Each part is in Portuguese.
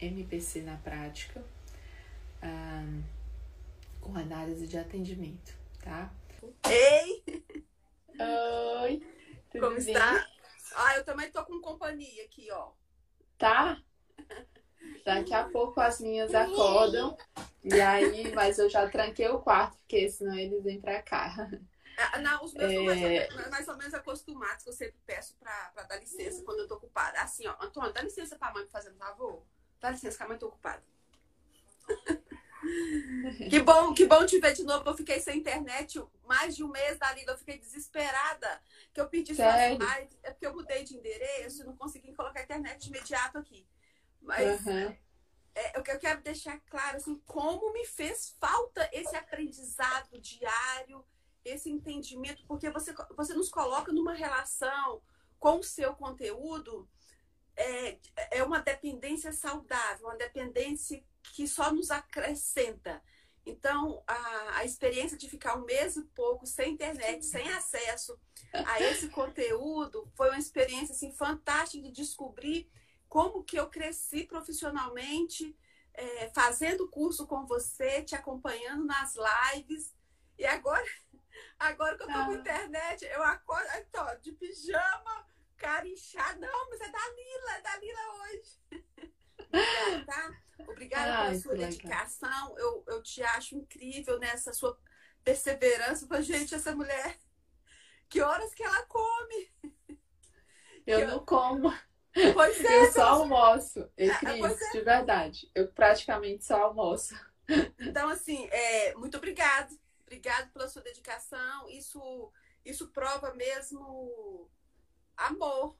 MPC na prática, um, com análise de atendimento, tá? Ei! Oi! Tudo Como bem? está? Ah, eu também tô com companhia aqui, ó. Tá? Daqui a pouco as minhas acordam. E aí, mas eu já tranquei o quarto, porque senão eles vêm pra cá. Ah, não, os meus é... são mais ou, menos, mais ou, menos, acostumados, que eu sempre peço pra, pra dar licença quando eu tô ocupada. Assim, ó, Antônio, dá licença pra mãe fazendo favor. Dá licença que a mãe tá ocupada. que bom, que bom te ver de novo. Eu fiquei sem internet mais de um mês, Dalila. Eu fiquei desesperada. Que eu pedi suas lives. É porque eu mudei de endereço e não consegui colocar a internet de imediato aqui. Mas uhum. é, o que eu quero deixar claro, assim, como me fez falta esse aprendizado diário, esse entendimento, porque você, você nos coloca numa relação com o seu conteúdo é, é uma dependência saudável, uma dependência que só nos acrescenta. Então, a, a experiência de ficar um mês e pouco sem internet, sem acesso a esse conteúdo, foi uma experiência assim, fantástica de descobrir como que eu cresci profissionalmente, é, fazendo curso com você, te acompanhando nas lives. E agora, agora que eu tô ah. com internet, eu acordo tô, de pijama, cara inchado. Não, mas é da Lila, é da Lila hoje. Obrigada, tá? Obrigada Ai, pela sua dedicação. Eu, eu te acho incrível nessa sua perseverança. Falei, gente, essa mulher, que horas que ela come? Eu não como. Pois é, eu só almoço. E, Cris, é. de verdade. Eu praticamente só almoço. Então, assim, é, muito obrigado. Obrigado pela sua dedicação. Isso, isso prova mesmo amor.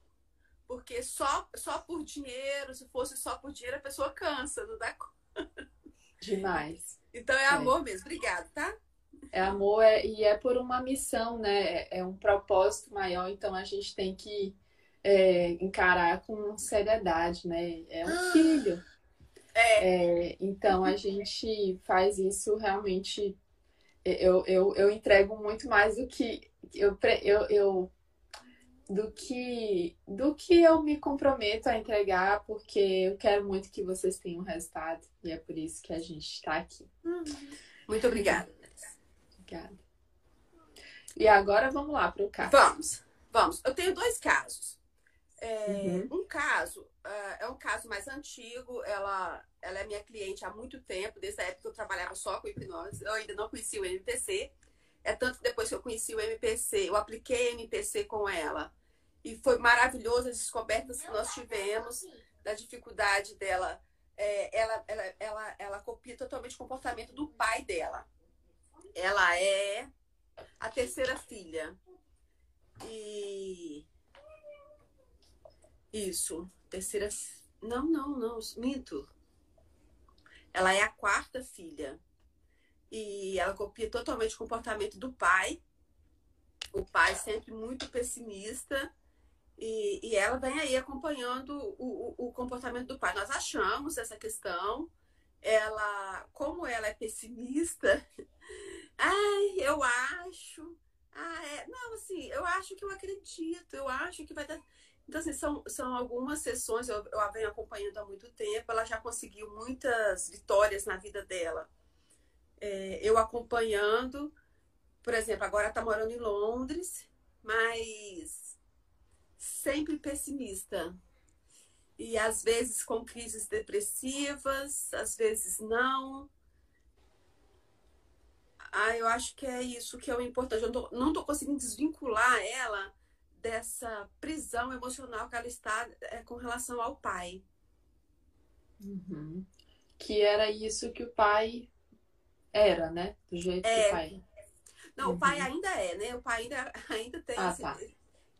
Porque só, só por dinheiro, se fosse só por dinheiro, a pessoa cansa, não dá conta. Demais. Então é amor é. mesmo. Obrigado, tá? É amor é, e é por uma missão, né? É, é um propósito maior, então a gente tem que é, encarar com seriedade, né? É um ah. filho. É. é. então a gente faz isso realmente. Eu, eu, eu entrego muito mais do que eu, eu, eu do que do que eu me comprometo a entregar, porque eu quero muito que vocês tenham resultado e é por isso que a gente está aqui. Uhum. Muito obrigada. Obrigada. E agora vamos lá para o caso. Vamos, vamos. Eu tenho dois casos. É, uhum. Um caso uh, é um caso mais antigo. Ela, ela é minha cliente há muito tempo, desde a época que eu trabalhava só com hipnose. Eu ainda não conhecia o MPC. É tanto que depois que eu conheci o MPC, eu apliquei MPC com ela. E foi maravilhoso as descobertas que nós tivemos da dificuldade dela. É, ela, ela, ela, ela copia totalmente o comportamento do pai dela. Ela é a terceira filha. E isso. Terceira. Não, não, não. Minto. Ela é a quarta filha. E ela copia totalmente o comportamento do pai. O pai sempre muito pessimista. E, e ela vem aí acompanhando o, o, o comportamento do pai. Nós achamos essa questão. Ela, como ela é pessimista, ai, eu acho. Ah, é. Não, assim, eu acho que eu acredito, eu acho que vai dar. Então, assim, são, são algumas sessões, eu, eu a venho acompanhando há muito tempo, ela já conseguiu muitas vitórias na vida dela. É, eu acompanhando, por exemplo, agora está morando em Londres, mas sempre pessimista. E às vezes com crises depressivas, às vezes não. Ah, eu acho que é isso que é o importante. Eu não estou conseguindo desvincular ela dessa prisão emocional que ela está é, com relação ao pai. Uhum. Que era isso que o pai era, né? Do jeito é. que o pai. Não, uhum. o pai ainda é, né? O pai ainda, ainda tem, ah, esse, tá.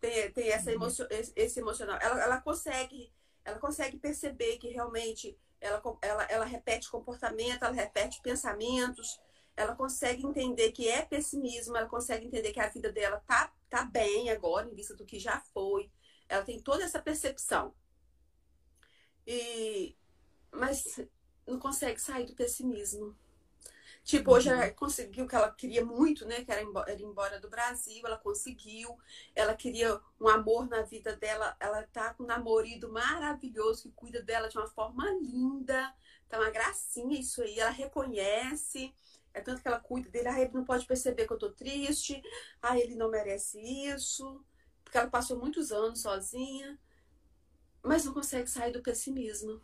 Tem, tem essa uhum. emocio, esse, esse, emocional. Ela, ela consegue, ela consegue perceber que realmente ela, ela, ela repete comportamento, ela repete pensamentos, ela consegue entender que é pessimismo, ela consegue entender que a vida dela tá tá bem agora, em vista do que já foi. Ela tem toda essa percepção. E, mas não consegue sair do pessimismo. Tipo, hoje ela uhum. conseguiu o que ela queria muito, né? Que era embora, era embora do Brasil, ela conseguiu. Ela queria um amor na vida dela. Ela tá com um namorado maravilhoso que cuida dela de uma forma linda. Tá uma gracinha isso aí. Ela reconhece. É tanto que ela cuida dele. Ah, ele não pode perceber que eu tô triste. Ah, ele não merece isso. Porque ela passou muitos anos sozinha. Mas não consegue sair do pessimismo.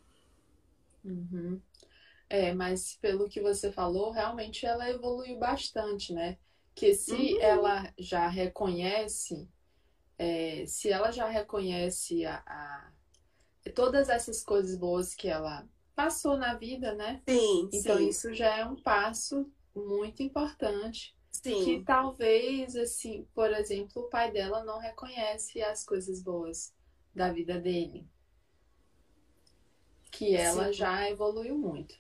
Uhum. É, mas pelo que você falou, realmente ela evoluiu bastante, né? Que se uhum. ela já reconhece, é, se ela já reconhece a, a, todas essas coisas boas que ela passou na vida, né? Sim. Então sim. isso já é um passo muito importante. Sim. Que talvez, assim, por exemplo, o pai dela não reconhece as coisas boas da vida dele. Que ela sim. já evoluiu muito.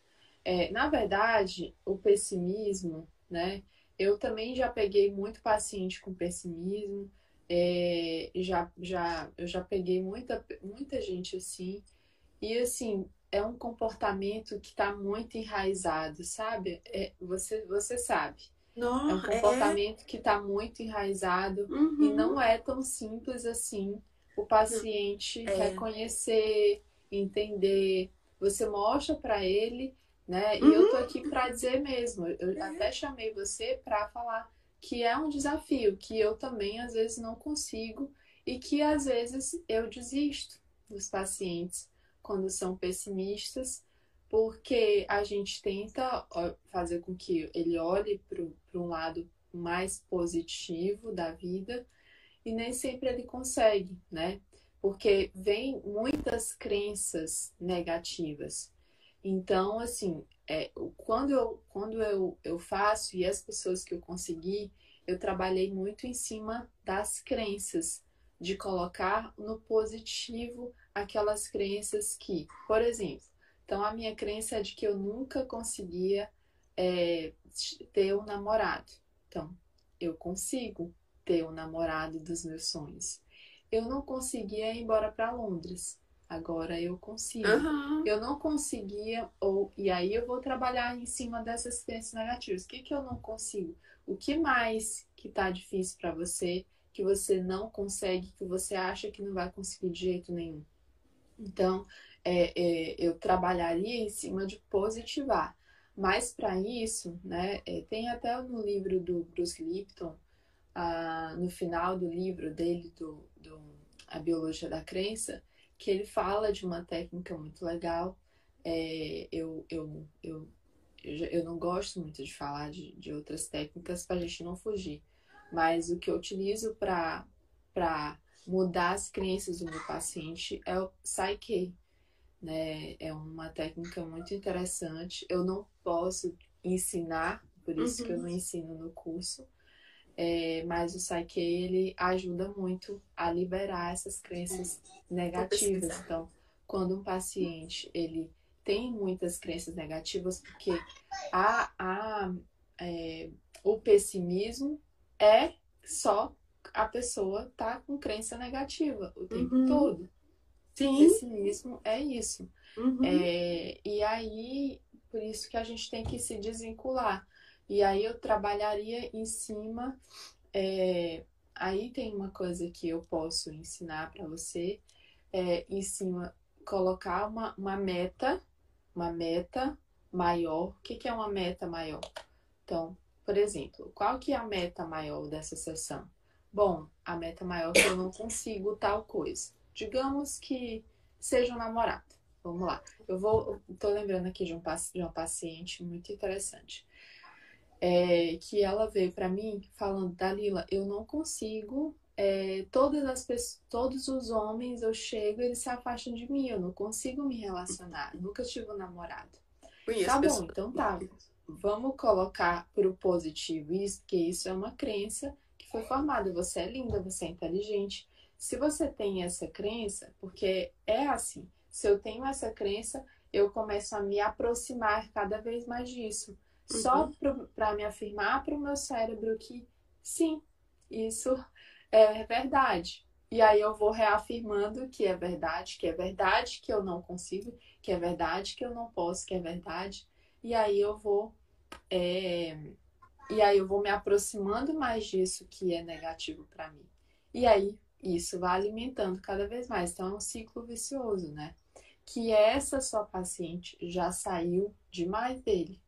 É, na verdade, o pessimismo, né? Eu também já peguei muito paciente com pessimismo, é, já, já, eu já peguei muita, muita gente assim, e assim, é um comportamento que está muito enraizado, sabe? É, você, você sabe. Não, é um é. comportamento é... que está muito enraizado uhum. e não é tão simples assim o paciente é. reconhecer, entender. Você mostra para ele né? E uhum. eu tô aqui para dizer mesmo, eu até chamei você para falar que é um desafio, que eu também às vezes não consigo e que às vezes eu desisto dos pacientes quando são pessimistas, porque a gente tenta fazer com que ele olhe para um lado mais positivo da vida e nem sempre ele consegue, né? Porque vem muitas crenças negativas. Então, assim, é, quando, eu, quando eu, eu faço e as pessoas que eu consegui, eu trabalhei muito em cima das crenças, de colocar no positivo aquelas crenças que, por exemplo, então a minha crença é de que eu nunca conseguia é, ter um namorado. Então, eu consigo ter o um namorado dos meus sonhos. Eu não conseguia ir embora para Londres. Agora eu consigo. Uhum. Eu não conseguia, ou e aí eu vou trabalhar em cima dessas crenças negativas. O que, que eu não consigo? O que mais que tá difícil para você, que você não consegue, que você acha que não vai conseguir de jeito nenhum? Então, é, é, eu trabalharia em cima de positivar. Mas para isso, né, é, tem até no livro do Bruce Lipton, ah, no final do livro dele, do, do A Biologia da Crença, que ele fala de uma técnica muito legal. É, eu, eu, eu, eu, não gosto muito de falar de, de outras técnicas para a gente não fugir, mas o que eu utilizo para mudar as crenças do meu paciente é o Psyche. Né? É uma técnica muito interessante. Eu não posso ensinar, por isso uhum. que eu não uhum. ensino no curso, é, mas o Psyche, ele ajuda muito a liberar essas crenças negativas. Então, quando um paciente, ele tem muitas crenças negativas, porque a, a, é, o pessimismo é só a pessoa tá com crença negativa o tempo uhum. todo. Sim. O pessimismo é isso. Uhum. É, e aí, por isso que a gente tem que se desvincular. E aí eu trabalharia em cima. É, aí tem uma coisa que eu posso ensinar para você, é, em cima, colocar uma, uma meta, uma meta maior. O que, que é uma meta maior? Então, por exemplo, qual que é a meta maior dessa sessão? Bom, a meta maior é que eu não consigo tal coisa. Digamos que seja um namorado. Vamos lá. Eu vou, tô lembrando aqui de um, de uma paciente muito interessante é, que ela veio para mim falando, Dalila, eu não consigo, é, todas as pessoas, todos os homens eu chego, eles se afastam de mim, eu não consigo me relacionar, nunca tive um namorado. Conheço tá bom, então tá. Vamos colocar pro positivo isso, porque isso é uma crença que foi formada. Você é linda, você é inteligente. Se você tem essa crença, porque é assim, se eu tenho essa crença, eu começo a me aproximar cada vez mais disso só uhum. para me afirmar para o meu cérebro que sim, isso é verdade. E aí eu vou reafirmando que é verdade, que é verdade que eu não consigo, que é verdade que eu não posso, que é verdade. E aí eu vou é, e aí eu vou me aproximando mais disso que é negativo para mim. E aí isso vai alimentando cada vez mais. Então é um ciclo vicioso, né? Que essa sua paciente já saiu demais dele.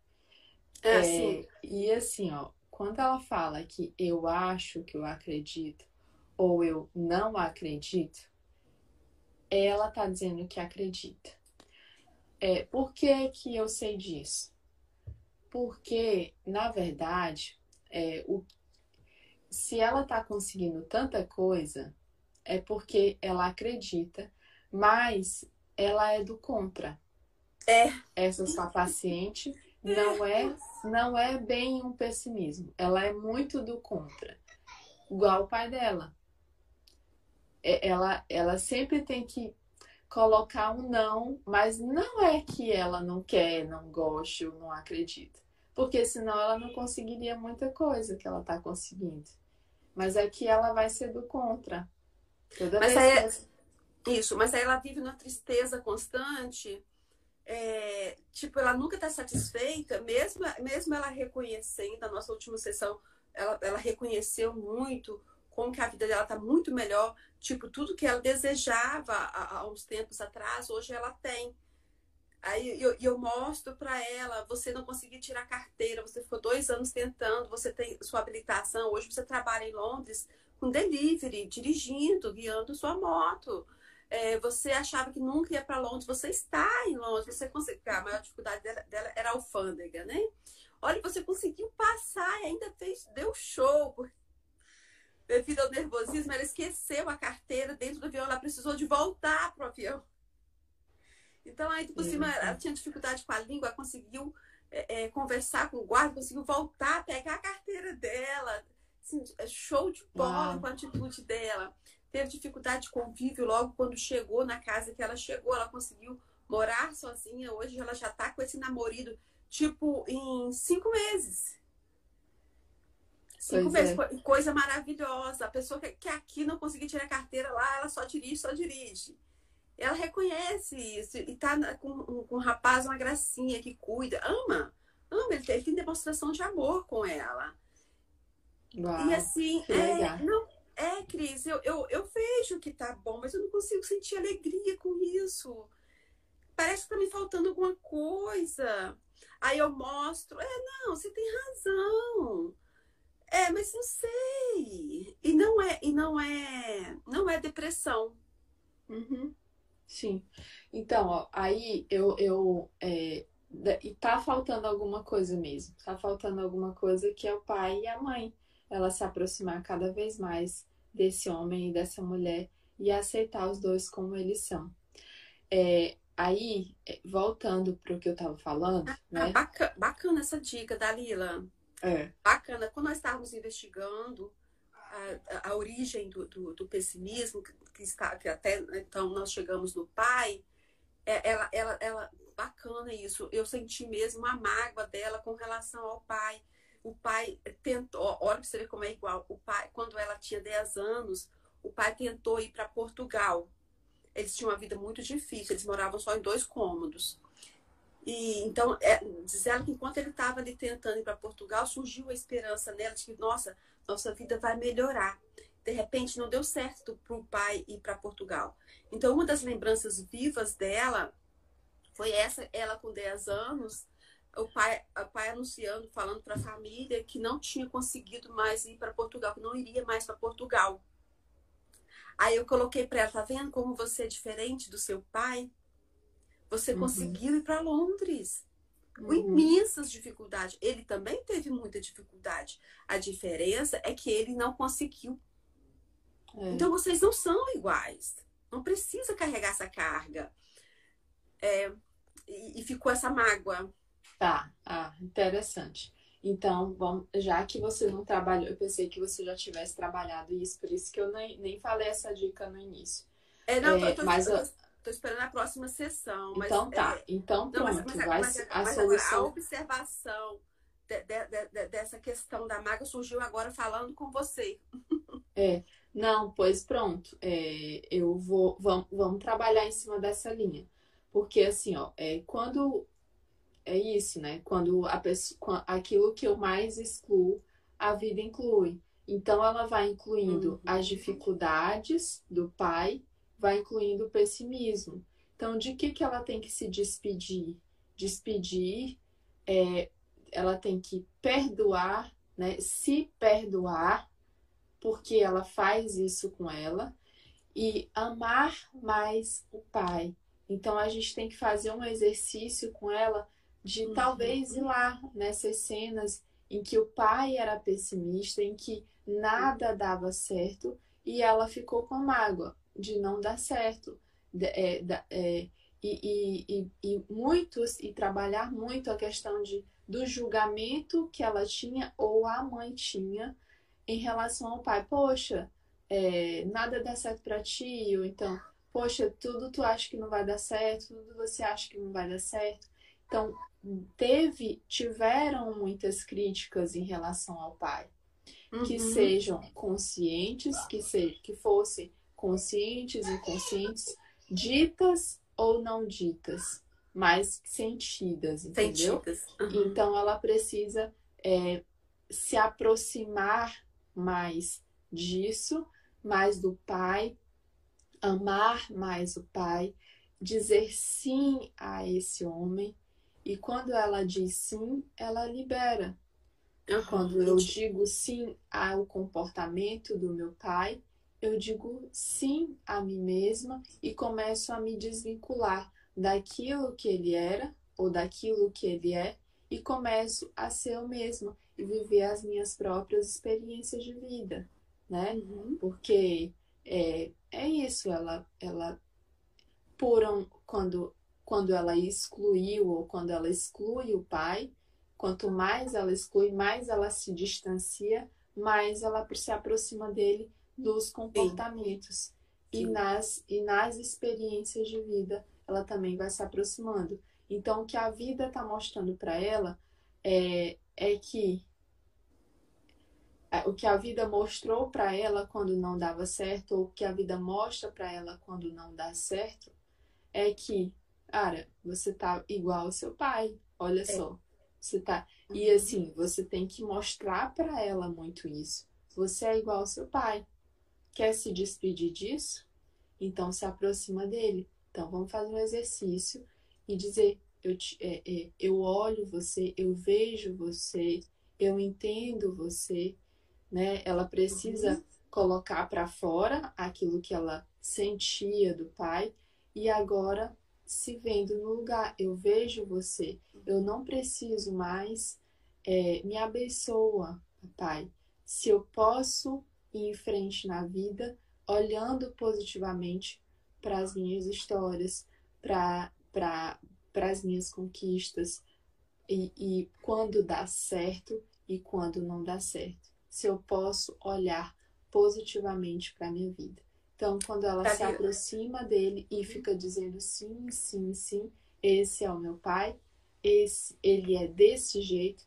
É, assim. E assim, ó, quando ela fala que eu acho que eu acredito ou eu não acredito, ela tá dizendo que acredita. É, por que, que eu sei disso? Porque, na verdade, é, o, se ela tá conseguindo tanta coisa, é porque ela acredita, mas ela é do contra. É. Essa sua paciente não é, não é bem um pessimismo. Ela é muito do contra. Igual o pai dela. É, ela, ela sempre tem que colocar um não, mas não é que ela não quer, não goste ou não acredita. Porque senão ela não conseguiria muita coisa que ela está conseguindo. Mas é que ela vai ser do contra. Toda mas aí, é... Isso, mas aí ela vive numa tristeza constante. É, tipo, ela nunca está satisfeita, mesmo, mesmo ela reconhecendo, a nossa última sessão, ela, ela reconheceu muito como que a vida dela está muito melhor. Tipo, tudo que ela desejava há, há uns tempos atrás, hoje ela tem. Aí eu, eu mostro para ela, você não conseguiu tirar carteira, você ficou dois anos tentando, você tem sua habilitação, hoje você trabalha em Londres com delivery, dirigindo, guiando sua moto. É, você achava que nunca ia para Londres, você está em Londres, você conseguiu. A maior dificuldade dela, dela era a alfândega, né? Olha, você conseguiu passar e ainda fez, deu show, porque devido ao nervosismo, ela esqueceu a carteira dentro do avião, ela precisou de voltar pro avião. Então, aí, por cima, ela tinha dificuldade com a língua, conseguiu é, é, conversar com o guarda, conseguiu voltar, pegar a carteira dela. Assim, é show de bola com a atitude dela. Teve dificuldade de convívio logo quando chegou na casa que ela chegou, ela conseguiu morar sozinha. Hoje ela já tá com esse namorado, tipo, em cinco meses. Cinco pois vezes. É. Coisa maravilhosa. A pessoa que, que aqui não conseguiu tirar carteira lá, ela só dirige, só dirige. Ela reconhece isso e tá com, com um rapaz, uma gracinha que cuida, ama, ama, ele tem, ele tem demonstração de amor com ela. Uau, e assim, é, não, Cris, eu, eu, eu vejo que tá bom, mas eu não consigo sentir alegria com isso. Parece que tá me faltando alguma coisa. Aí eu mostro, é, não, você tem razão. É, mas não sei. E não é, e não é, não é depressão. Uhum. Sim. Então, ó, aí eu, eu é, e tá faltando alguma coisa mesmo. Tá faltando alguma coisa que é o pai e a mãe. Ela se aproximar cada vez mais desse homem e dessa mulher e aceitar os dois como eles são. É, aí, é, voltando para o que eu estava falando, ah, né? Bacana, bacana essa dica, Dalila. É. Bacana. Quando nós estávamos investigando a, a origem do, do, do, pessimismo, que, está, que até então nós chegamos no pai, é, ela, ela, ela, bacana isso. Eu senti mesmo a mágoa dela com relação ao pai. O pai tentou, olha para você ver como é igual. O pai, quando ela tinha 10 anos, o pai tentou ir para Portugal. Eles tinham uma vida muito difícil, eles moravam só em dois cômodos. E então, é, diz ela que enquanto ele estava ali tentando ir para Portugal, surgiu a esperança nela de que, nossa, nossa vida vai melhorar. De repente, não deu certo para o pai ir para Portugal. Então, uma das lembranças vivas dela foi essa, ela com 10 anos, o pai, o pai anunciando, falando para a família que não tinha conseguido mais ir para Portugal, que não iria mais para Portugal. Aí eu coloquei para ela, tá vendo como você é diferente do seu pai? Você uhum. conseguiu ir para Londres. Com uhum. imensas dificuldades. Ele também teve muita dificuldade. A diferença é que ele não conseguiu. É. Então vocês não são iguais. Não precisa carregar essa carga. É, e, e, ficou essa mágoa. Tá, ah, interessante. Então, vamos, já que você não trabalhou, eu pensei que você já tivesse trabalhado isso, por isso que eu nem, nem falei essa dica no início. É, não, é, tô, tô, mas, tô, Tô esperando a próxima sessão. Então tá. É... Então pronto. Não, mas, mas, vai, mas, a, solução... a observação de, de, de, dessa questão da maga surgiu agora falando com você. É. Não, pois pronto. É, eu vou. Vamos, vamos trabalhar em cima dessa linha. Porque assim, ó, é, quando é isso, né? Quando a pessoa, aquilo que eu mais excluo, a vida inclui. Então ela vai incluindo uhum. as dificuldades do pai, vai incluindo o pessimismo. Então, de que, que ela tem que se despedir? Despedir, é, ela tem que perdoar, né? Se perdoar, porque ela faz isso com ela, e amar mais o pai. Então, a gente tem que fazer um exercício com ela de uhum. talvez ir lá nessas cenas em que o pai era pessimista, em que nada dava certo e ela ficou com mágoa de não dar certo. É, é, e, e, e, muitos, e trabalhar muito a questão de, do julgamento que ela tinha ou a mãe tinha em relação ao pai. Poxa, é, nada dá certo para ti, ou então, poxa, tudo tu acha que não vai dar certo, tudo você acha que não vai dar certo. Então, teve, tiveram muitas críticas em relação ao pai uhum. que sejam conscientes, que, se, que fossem conscientes, inconscientes, ditas ou não ditas, mas sentidas, entendeu? Sentidas. Uhum. Então ela precisa é, se aproximar mais disso, mais do pai, amar mais o pai, dizer sim a esse homem. E quando ela diz sim, ela libera. Uhum. Quando eu digo sim ao comportamento do meu pai, eu digo sim a mim mesma e começo a me desvincular daquilo que ele era ou daquilo que ele é e começo a ser eu mesma e viver as minhas próprias experiências de vida, né? Uhum. Porque é, é isso, ela, ela por um, quando, quando ela excluiu ou quando ela exclui o pai, Quanto mais ela exclui, mais ela se distancia, mais ela se aproxima dele dos comportamentos. Sim. E nas, e nas experiências de vida, ela também vai se aproximando. Então, o que a vida está mostrando para ela é, é que é, o que a vida mostrou para ela quando não dava certo, ou o que a vida mostra para ela quando não dá certo, é que, cara, você tá igual ao seu pai, olha é. só. Você tá. E uhum. assim, você tem que mostrar para ela muito isso. Você é igual ao seu pai. Quer se despedir disso? Então se aproxima dele. Então vamos fazer um exercício e dizer: eu, te, é, é, eu olho você, eu vejo você, eu entendo você, né? Ela precisa uhum. colocar para fora aquilo que ela sentia do pai e agora se vendo no lugar. Eu vejo você. Eu não preciso mais. É, me abençoa, papai. Se eu posso ir em frente na vida, olhando positivamente para as minhas histórias, para as minhas conquistas, e, e quando dá certo e quando não dá certo. Se eu posso olhar positivamente para a minha vida. Então, quando ela tá se aproxima dele e fica dizendo sim, sim, sim, esse é o meu pai, esse, ele é desse jeito,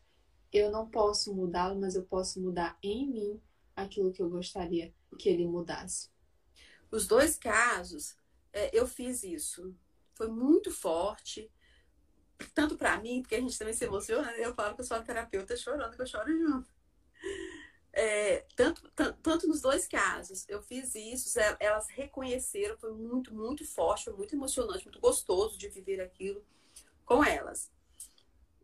eu não posso mudá-lo, mas eu posso mudar em mim aquilo que eu gostaria que ele mudasse. Os dois casos, é, eu fiz isso. Foi muito forte, tanto para mim, porque a gente também se emociona, né? eu falo que eu sou a terapeuta chorando, que eu choro junto. É, tanto, tanto, tanto, nos dois casos, eu fiz isso, elas reconheceram, foi muito, muito forte, foi muito emocionante, muito gostoso de viver aquilo com elas.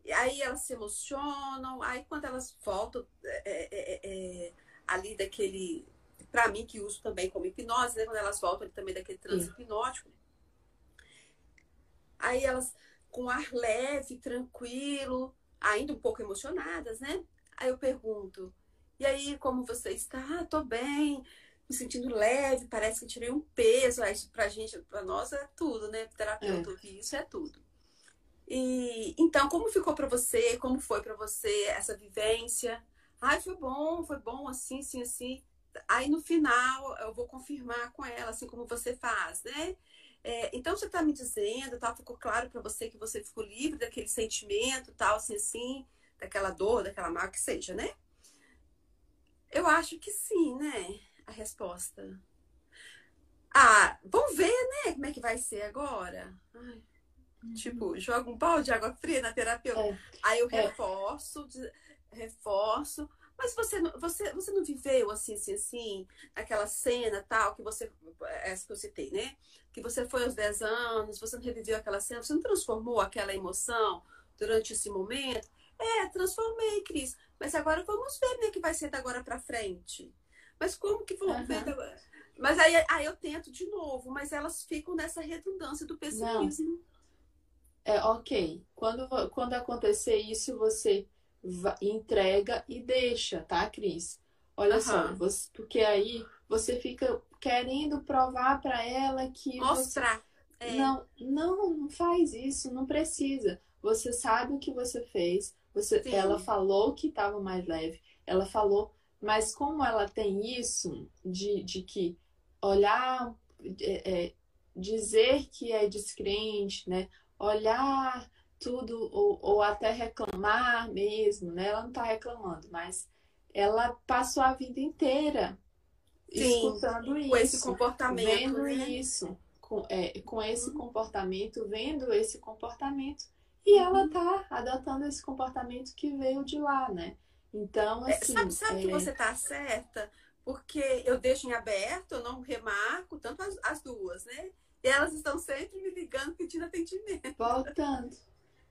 E aí elas se emocionam, aí quando elas voltam é, é, é, é ali daquele, para mim que uso também como hipnose, né? quando elas voltam também daquele transe hipnótico, aí elas com ar leve, tranquilo, ainda um pouco emocionadas, né? Aí eu pergunto, e aí, como você está? Ah, tô bem, me sentindo leve, parece que tirei um peso. Aí, pra gente, pra nós é tudo, né? Terapeuta, é. isso é tudo. E então, como ficou para você? Como foi para você essa vivência? Ai, foi bom, foi bom, assim, assim, assim. Aí no final eu vou confirmar com ela, assim como você faz, né? É, então você está me dizendo, tá? Ficou claro para você que você ficou livre daquele sentimento, tal, assim, assim, daquela dor, daquela mágoa que seja, né? Eu acho que sim, né? A resposta. Ah, vamos ver, né? Como é que vai ser agora. Ai. Uhum. Tipo, joga um balde de água fria na terapeuta. É. Aí eu é. reforço, reforço. Mas você, você, você não viveu assim, assim, assim, aquela cena tal, que você. Essa que eu citei, né? Que você foi aos 10 anos, você não reviveu aquela cena, você não transformou aquela emoção durante esse momento? É, transformei, Cris. Mas agora vamos ver, né, que vai ser da agora para frente. Mas como que vamos uhum. ver agora? Mas aí, aí eu tento de novo, mas elas ficam nessa redundância do pessimismo. Não. É, ok. Quando, quando acontecer isso, você entrega e deixa, tá, Cris? Olha uhum. só, você, porque aí você fica querendo provar para ela que. Mostrar. Você... É. Não, não, não faz isso, não precisa. Você sabe o que você fez. Você, ela falou que estava mais leve. Ela falou, mas como ela tem isso de, de que olhar, é, é, dizer que é descrente, né? Olhar tudo ou, ou até reclamar mesmo, né? Ela não está reclamando, mas ela passou a vida inteira Sim, escutando isso, com esse comportamento, vendo né? isso, com, é, com esse uhum. comportamento, vendo esse comportamento, e ela uhum. tá adotando esse comportamento que veio de lá, né? Então, é, assim. Sabe, sabe é... que você tá certa? Porque eu deixo em aberto, eu não remarco, tanto as, as duas, né? E elas estão sempre me ligando pedindo atendimento. Voltando.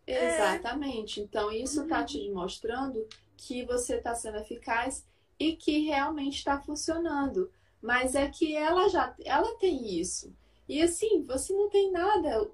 É. Exatamente. Então, isso está te mostrando que você está sendo eficaz e que realmente está funcionando. Mas é que ela já ela tem isso. E assim, você não tem nada,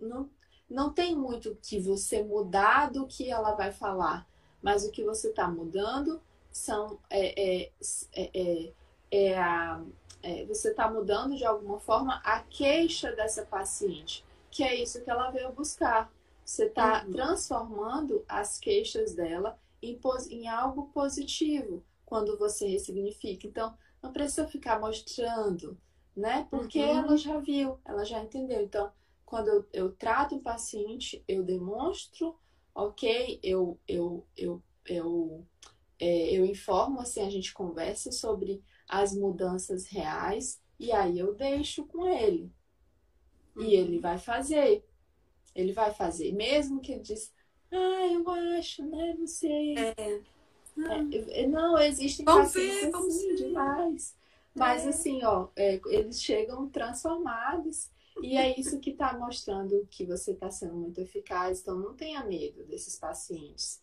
não, não tem muito que você mudar do que ela vai falar. Mas o que você está mudando são é, é, é, é, é a, é, você está mudando de alguma forma a queixa dessa paciente, que é isso que ela veio buscar. Você está uhum. transformando as queixas dela em, em algo positivo quando você ressignifica. Então, não precisa ficar mostrando, né? Porque uhum. ela já viu, ela já entendeu. Então, quando eu, eu trato o paciente, eu demonstro, ok, eu, eu, eu, eu, é, eu informo, assim, a gente conversa sobre as mudanças reais e aí eu deixo com ele. Uhum. E ele vai fazer. Ele vai fazer, mesmo que ele diz, ah, eu acho, né? Não sei. É. É, não, existem vamos pacientes ver, assim, demais. Mas é. assim, ó, é, eles chegam transformados e é isso que está mostrando que você está sendo muito eficaz. Então, não tenha medo desses pacientes.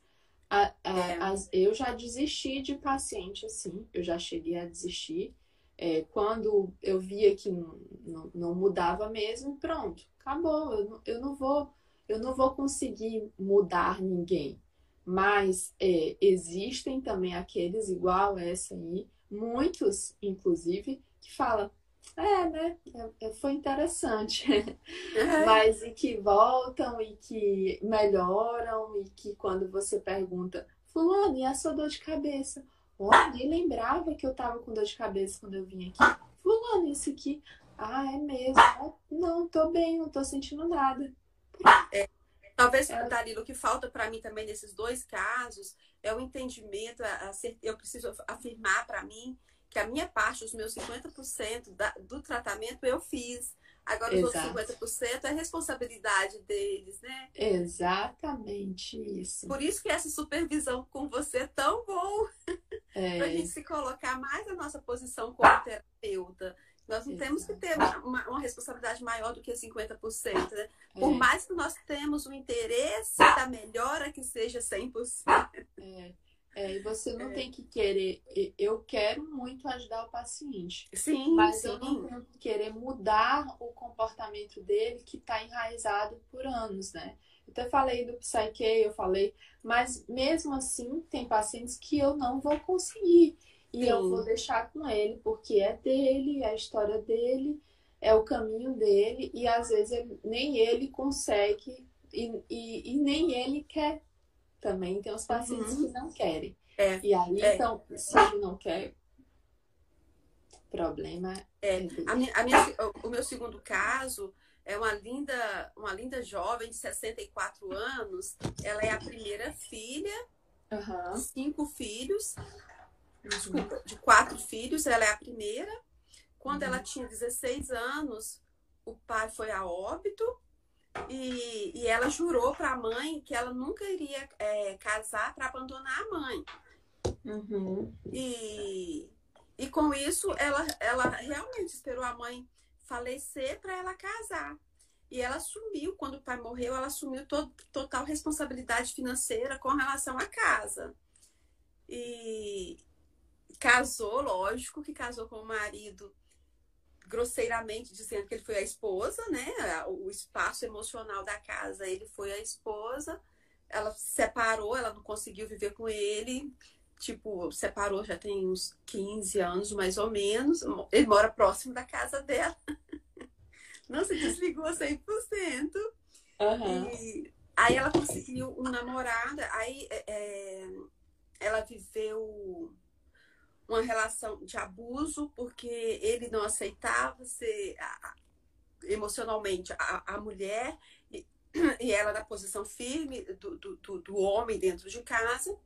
A, a, é. as, eu já desisti de paciente assim, eu já cheguei a desistir. É, quando eu via que não, não, não, mudava mesmo, pronto, acabou. Eu não, eu não vou, eu não vou conseguir mudar ninguém. Mas é, existem também aqueles igual essa aí, muitos, inclusive, que falam, é, né? É, é, foi interessante. É. Mas e que voltam e que melhoram e que quando você pergunta, fulano, e a sua dor de cabeça? Olha, nem lembrava que eu tava com dor de cabeça quando eu vim aqui. Fulano, isso aqui. Ah, é mesmo. Não, tô bem, não tô sentindo nada. É, talvez, é. Dalila, o que falta para mim também nesses dois casos é o entendimento, a, a, eu preciso afirmar para mim que a minha parte, os meus 50% da, do tratamento eu fiz. Agora, Exato. os outros 50% é responsabilidade deles, né? Exatamente isso. Por isso que essa supervisão com você é tão bom. É. para a gente se colocar mais na nossa posição como terapeuta. Nós não Exato. temos que ter uma, uma, responsabilidade maior do que 50%. Né? Por é. mais que nós temos o interesse da melhora que seja 100%. É. É, e você não é. tem que querer. Eu quero muito ajudar o paciente. Sim, mas sim. eu não tenho que querer mudar o comportamento dele que está enraizado por anos, né? Eu até falei do Psyche, eu falei, mas mesmo assim tem pacientes que eu não vou conseguir. E sim. eu vou deixar com ele, porque é dele, é a história dele, é o caminho dele, e às vezes ele, nem ele consegue e, e, e nem ele quer também tem os pacientes uhum. que não querem. É, e aí, é. então, se ele não quer, problema é. é a minha, a minha, o meu segundo caso é uma linda, uma linda jovem de 64 anos. Ela é a primeira filha, uhum. cinco filhos, desculpa, de quatro filhos. Ela é a primeira. Quando uhum. ela tinha 16 anos, o pai foi a óbito E, e ela jurou para a mãe que ela nunca iria é, casar para abandonar a mãe. Uhum. E, e com isso, ela, ela realmente esperou a mãe falecer para ela casar. E ela assumiu, quando o pai morreu, ela assumiu to total responsabilidade financeira com relação à casa. E casou, lógico que casou com o marido grosseiramente dizendo que ele foi a esposa, né? O espaço emocional da casa, ele foi a esposa. Ela se separou, ela não conseguiu viver com ele. Tipo, separou já tem uns 15 anos, mais ou menos. Ele mora próximo da casa dela. Não se desligou 100%. Uhum. E aí ela conseguiu um namorado. Aí é, é ela viveu uma relação de abuso, porque ele não aceitava ser a, emocionalmente a, a mulher e, e, ela na posição firme do, do, do homem dentro de casa.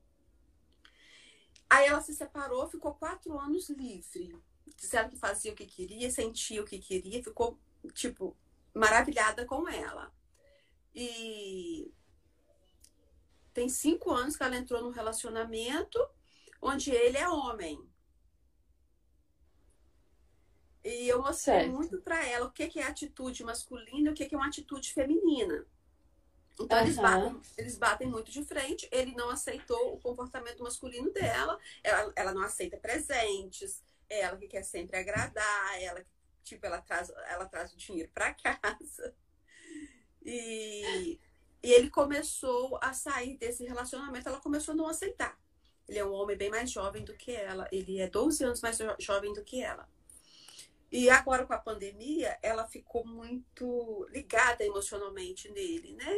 Aí ela se separou, ficou quatro anos livre. Disseram que fazia o que queria, sentia o que queria, ficou, tipo, maravilhada com ela. E tem cinco anos que ela entrou num relacionamento onde ele é homem. E eu mostrei certo. muito para ela o que é atitude masculina e o que é uma atitude feminina. Então uhum. eles, batem, eles batem muito de frente. Ele não aceitou o comportamento masculino dela. Ela, ela não aceita presentes. Ela que quer sempre agradar. Ela tipo ela traz ela traz o dinheiro para casa. E, e ele começou a sair desse relacionamento. Ela começou a não aceitar. Ele é um homem bem mais jovem do que ela. Ele é 12 anos mais jovem do que ela. E agora com a pandemia, ela ficou muito ligada emocionalmente nele, né?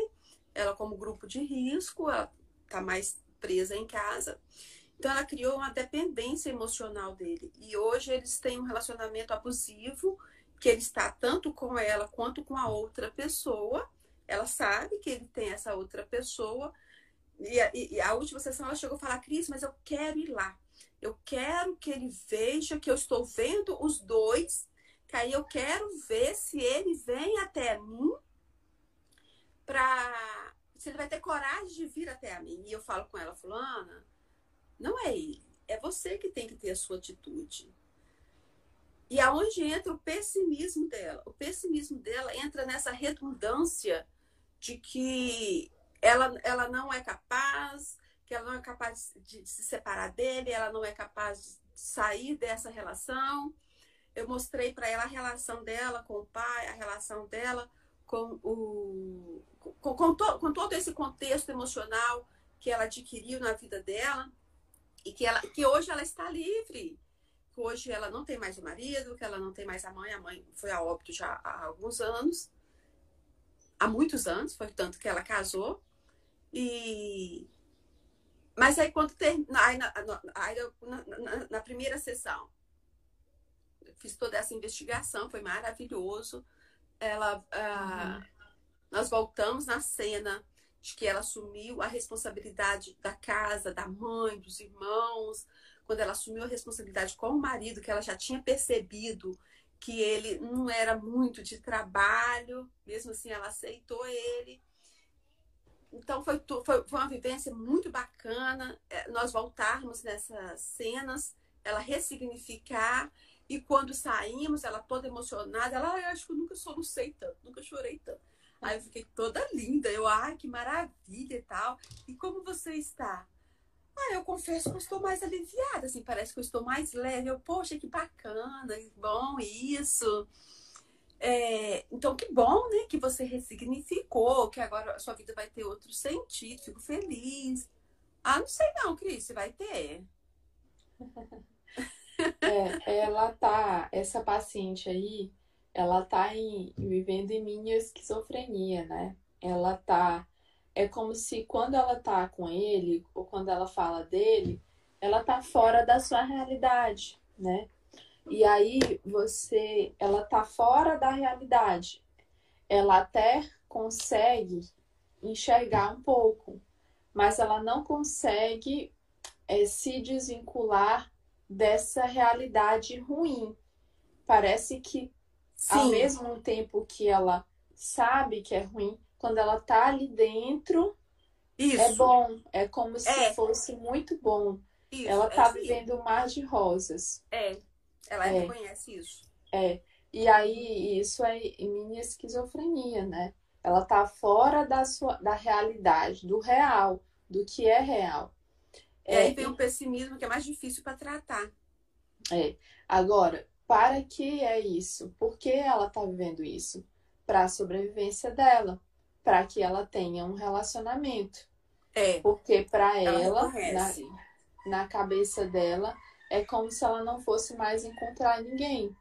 Ela como grupo de risco, ela tá mais presa em casa. Então ela criou uma dependência emocional dele. E hoje eles têm um relacionamento abusivo, que ele está tanto com ela quanto com a outra pessoa. Ela sabe que ele tem essa outra pessoa, e a, e a última sessão ela chegou a falar, Cris, mas eu quero ir lá. Eu quero que ele veja que eu estou vendo os dois, que aí eu quero ver se ele vem até mim para se ele vai ter coragem de vir até a mim. E eu falo com ela, fulana, não é ele, é você que tem que ter a sua atitude. E aonde entra o pessimismo dela? O pessimismo dela entra nessa redundância de que ela, ela não é capaz, que ela não é capaz de se separar dele, ela não é capaz de sair dessa relação. Eu mostrei para ela a relação dela com o pai, a relação dela com, o, com, com, to, com todo esse contexto emocional que ela adquiriu na vida dela e que, ela, que hoje ela está livre. Que hoje ela não tem mais o marido, que ela não tem mais a mãe. A mãe foi a óbito já há alguns anos. Há muitos anos, foi tanto que ela casou. E mas aí quando ter, aí na, aí na, na, na, primeira sessão, fiz toda essa investigação, foi maravilhoso. Ela, ah, uhum. nós voltamos na cena de que ela assumiu a responsabilidade da casa, da mãe, dos irmãos, quando ela assumiu a responsabilidade com o marido, que ela já tinha percebido que ele não era muito de trabalho, mesmo assim ela aceitou ele. Então foi, foi, foi uma vivência muito bacana é, nós voltarmos nessas cenas, ela ressignificar. E quando saímos, ela toda emocionada, ela, ah, acho que eu nunca solucei tanto, nunca chorei tanto. Aí eu fiquei toda linda, eu, ai, que maravilha e tal. E como você está? Ah, eu confesso que eu estou mais aliviada, assim, parece que eu estou mais leve. Eu, poxa, que bacana, bom isso. É, então, que bom, né? Que você ressignificou, que agora a sua vida vai ter outro sentido. Fico feliz. Ah, não sei não, Cris, vai ter. É, ela tá, essa paciente aí, ela tá em, vivendo em minha esquizofrenia, né? Ela tá, é como se quando ela tá com ele, ou quando ela fala dele, ela tá fora da sua realidade, né? E aí você, ela tá fora da realidade. Ela até consegue enxergar um pouco, mas ela não consegue é, se desvincular dessa realidade ruim. Parece que Sim. ao mesmo tempo que ela sabe que é ruim, quando ela tá ali dentro, é Isso. é bom. É como se é. fosse muito bom. Isso, ela tá é vivendo um mar de rosas. É, ela é. reconhece isso. É. E aí, isso é mini esquizofrenia, né? Ela tá fora da, sua, da realidade, do real, do que é real. E aí é, vem o pessimismo que é mais difícil para tratar. É. Agora, para que é isso? Por que ela tá vivendo isso? Para a sobrevivência dela, para que ela tenha um relacionamento. É. Porque para ela, ela na, na cabeça dela, é como se ela não fosse mais encontrar ninguém.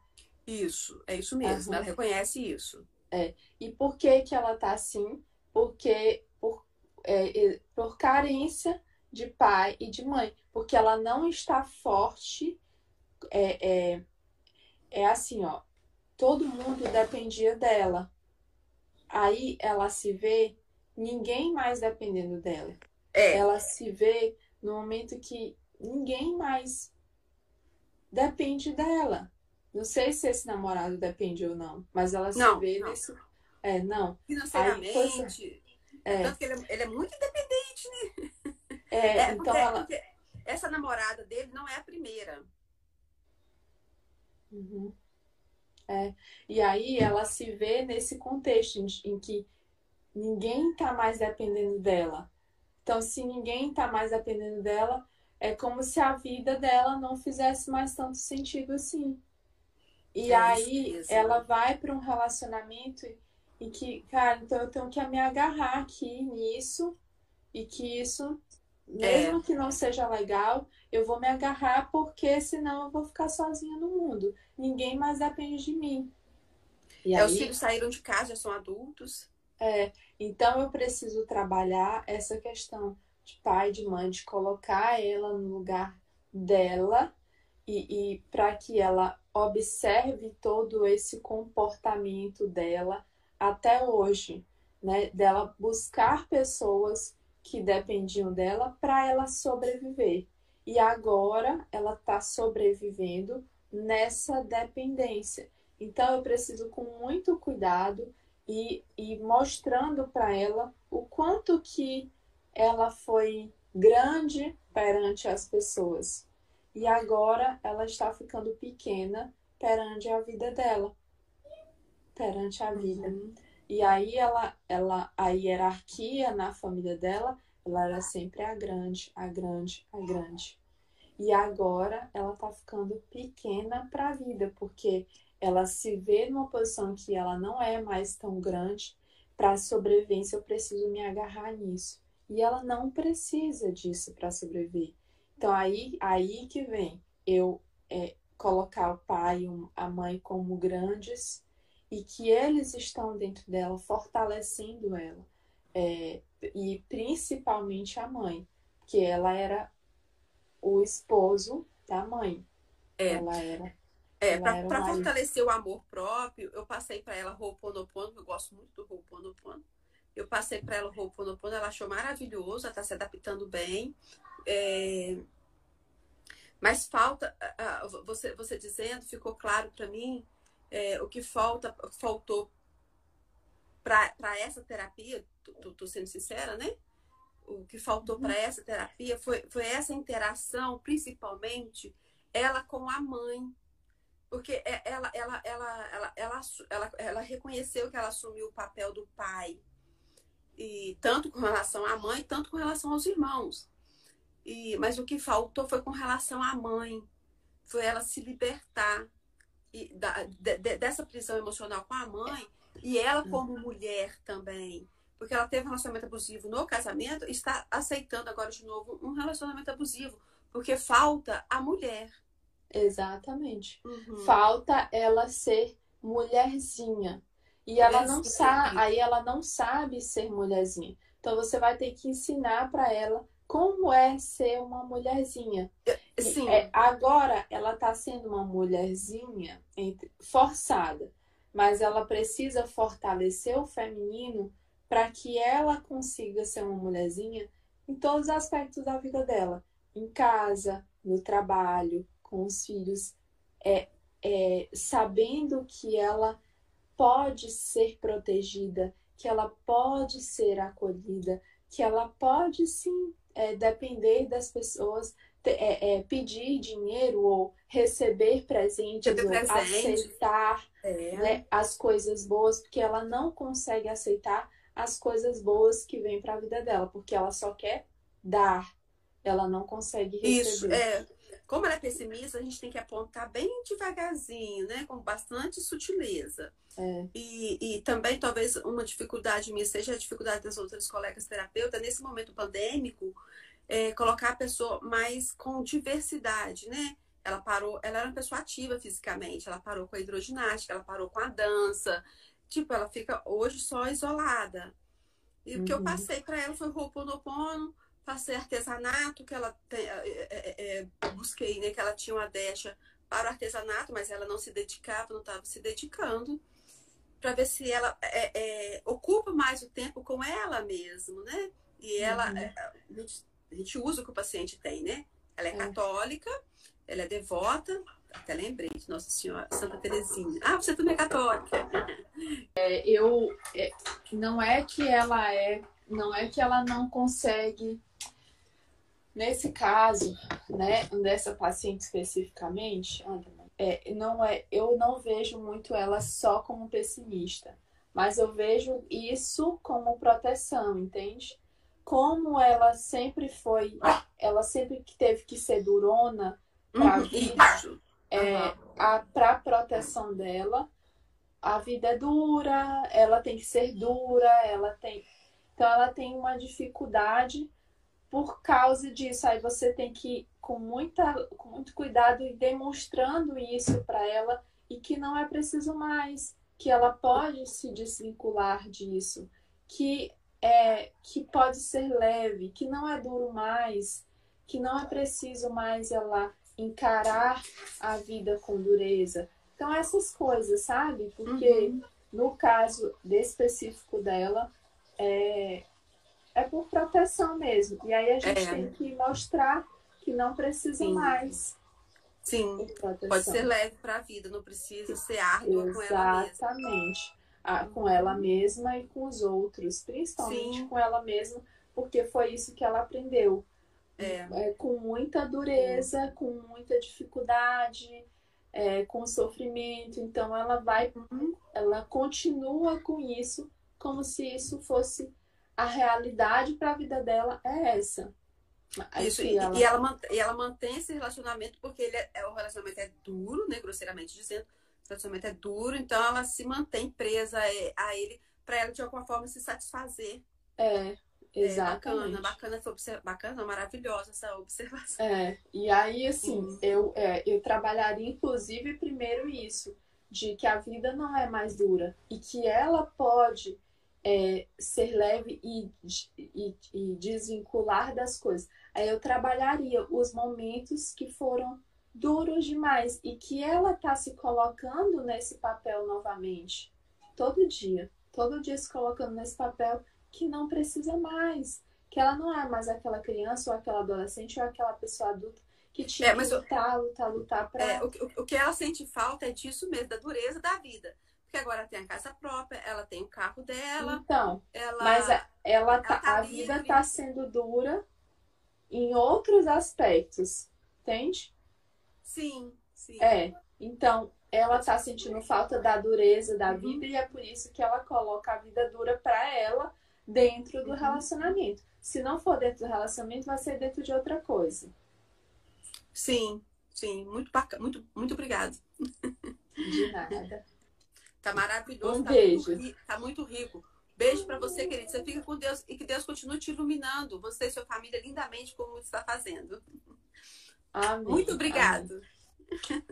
Isso, é isso mesmo. Uhum. Ela reconhece isso. É. E por que que ela tá assim? Porque por, é, por carência de pai e de mãe. Porque ela não está forte. É, é, é assim, ó. Todo mundo dependia dela. Aí ela se vê ninguém mais dependendo dela. É. Ela se vê no momento que ninguém mais depende dela. Não sei se esse namorado depende ou não, mas ela se não, vê não. nesse. É, não. Financeiramente. Aí, é. Tanto que ele é, ele é, muito independente, né? É, é então ela... essa namorada dele não é a primeira. Uhum. É. E aí ela se vê nesse contexto em, em que ninguém tá mais dependendo dela. Então, se ninguém tá mais dependendo dela, é como se a vida dela não fizesse mais tanto sentido assim. E é aí ela vai para um relacionamento e que, cara, então eu tenho que me agarrar aqui nisso e que isso, mesmo é. que não seja legal, eu vou me agarrar porque senão eu vou ficar sozinha no mundo. Ninguém mais depende de mim. E é, aí, os filhos saíram de casa, já são adultos. É, então eu preciso trabalhar essa questão de pai, de mãe, de colocar ela no lugar dela e, e para que ela observe todo esse comportamento dela até hoje, né? Dela buscar pessoas que dependiam dela para ela sobreviver. E agora ela está sobrevivendo nessa dependência. Então eu preciso com muito cuidado e, e mostrando para ela o quanto que ela foi grande perante as pessoas. E agora ela está ficando pequena perante a vida dela. Perante a vida. Uhum. E aí ela, ela, a hierarquia na família dela, ela era sempre a grande, a grande, a grande. E agora ela tá ficando pequena para a vida, porque ela se vê numa posição que ela não é mais tão grande. Para sobrevivência, eu preciso me agarrar nisso. E ela não precisa disso para sobreviver. Então, aí, aí que vem eu é, colocar o pai e a mãe como grandes e que eles estão dentro dela, fortalecendo ela. É, e principalmente a mãe, que ela era o esposo da mãe. É. Ela era. É, para fortalecer o amor próprio, eu passei para ela Ho'oponopono, eu gosto muito do Ho'oponopono. Eu passei para ela o Ho'oponopono, ela achou maravilhoso, ela está se adaptando bem. É... Mas falta, você, você dizendo, ficou claro para mim é, o que falta, faltou para essa terapia, tô, sendo sincera, né? O que faltou para uhum. essa terapia foi, foi essa interação, principalmente ela com a mãe. Porque é, ela, ela, ela, ela, ela, ela, ela reconheceu que ela assumiu o papel do pai. E tanto com relação à mãe, tanto com relação aos irmãos. E, mas o que faltou foi com relação à mãe. Foi ela se libertar e, da, de, dessa prisão emocional com a mãe e ela como mulher também. Porque ela teve um relacionamento abusivo no casamento e está aceitando agora de novo um relacionamento abusivo. Porque falta a mulher. Exatamente. Uhum. Falta ela ser mulherzinha. E ela não sabe, aí ela não sabe ser mulherzinha. Então você vai ter que ensinar para ela como é ser uma mulherzinha. Sim. É, agora ela está sendo uma mulherzinha forçada, mas ela precisa fortalecer o feminino para que ela consiga ser uma mulherzinha em todos os aspectos da vida dela, em casa, no trabalho, com os filhos, é, é sabendo que ela pode ser protegida, que ela pode ser acolhida, que ela pode sim é, depender das pessoas, é, é, pedir dinheiro ou receber presentes ou presente. aceitar é. né, as coisas boas, porque ela não consegue aceitar as coisas boas que vêm para a vida dela, porque ela só quer dar, ela não consegue receber. Isso, é. Como ela é pessimista, a gente tem que apontar bem devagarzinho, né? Com bastante sutileza. É. E, e também, talvez, uma dificuldade minha seja a dificuldade das outras colegas terapeutas, nesse momento pandêmico, é, colocar a pessoa mais com diversidade, né? Ela parou, ela era uma pessoa ativa fisicamente, ela parou com a hidroginástica, ela parou com a dança. Tipo, ela fica hoje só isolada. E uhum. o que eu uhum. passei para ela foi o Ho'oponopono, passei artesanato, que ela tem, é, é, é, busquei, né, que ela tinha uma deixa para o artesanato, mas ela não se dedicava, não estava se dedicando, para ver se ela é, é, ocupa mais o tempo com ela mesmo, né? E ela, uhum. É, a, gente, a, gente, usa o que o paciente tem, né? Ela é, católica, ela é devota, até lembrei de Nossa Senhora, Santa Teresinha. Ah, você também é católica. eu, não é que ela é, não é que ela não consegue Nesse caso, né, dessa paciente especificamente, é, não é, eu não vejo muito ela só como pessimista, mas eu vejo isso como proteção, entende? Como ela sempre foi, ela sempre teve que ser durona para uhum, vida, é, para proteção dela, a vida é dura, ela tem que ser dura, ela tem, então ela tem uma dificuldade por causa disso. Aí você tem que com muita com muito cuidado ir demonstrando isso para ela e que não é preciso mais, que ela pode se desvincular disso, que é que pode ser leve, que não é duro mais, que não é preciso mais ela encarar a vida com dureza. Então essas coisas, sabe? Porque uhum. no caso específico dela, é, é por proteção mesmo. E aí a gente é. tem que mostrar que não precisa Sim. mais. Sim, pode ser leve para a vida, não precisa ser árdua com ela mesma. Exatamente. Ah, com ela mesma e com os outros, principalmente Sim. com ela mesma, porque foi isso que ela aprendeu. É. é com muita dureza, com muita dificuldade, é, com sofrimento. Então ela vai, ela continua com isso como se isso fosse a realidade para a vida dela é essa. Isso, e, ela... E, ela e ela mantém esse relacionamento porque ele é, é, o relacionamento é duro, né? Grosseiramente dizendo, o relacionamento é duro, então ela se mantém presa a ele para ela de alguma forma se satisfazer. É, exatamente. É bacana, bacana, bacana, maravilhosa essa observação. É, e aí assim, eu, é, eu trabalharia inclusive primeiro isso, de que a vida não é mais dura e que ela pode é, ser leve e, e, e desvincular das coisas. Aí eu trabalharia os momentos que foram duros demais e que ela tá se colocando nesse papel novamente, todo dia, todo dia se colocando nesse papel que não precisa mais, que ela não é mais aquela criança ou aquela adolescente ou aquela pessoa adulta que tinha é, que lutar, lutar, lutar para. É, o, o, o que ela sente falta é disso mesmo, da dureza da vida porque agora ela tem a casa própria, ela tem o carro dela. Então, ela, mas a, ela, tá, ela tá a vida está sendo dura em outros aspectos, entende? Sim, sim. É, então ela está sentindo falta da dureza da uhum. vida e é por isso que ela coloca a vida dura para ela dentro do uhum. relacionamento. Se não for dentro do relacionamento, vai ser dentro de outra coisa. Sim, sim, muito bacana, muito, muito obrigada. De nada. Tá maravilhoso. Um tá beijo. Muito, tá muito rico. Beijo para você, querido. Você fica com Deus e que Deus continue te iluminando, você e sua família, lindamente, como está fazendo. Amém. Muito obrigado. Amém.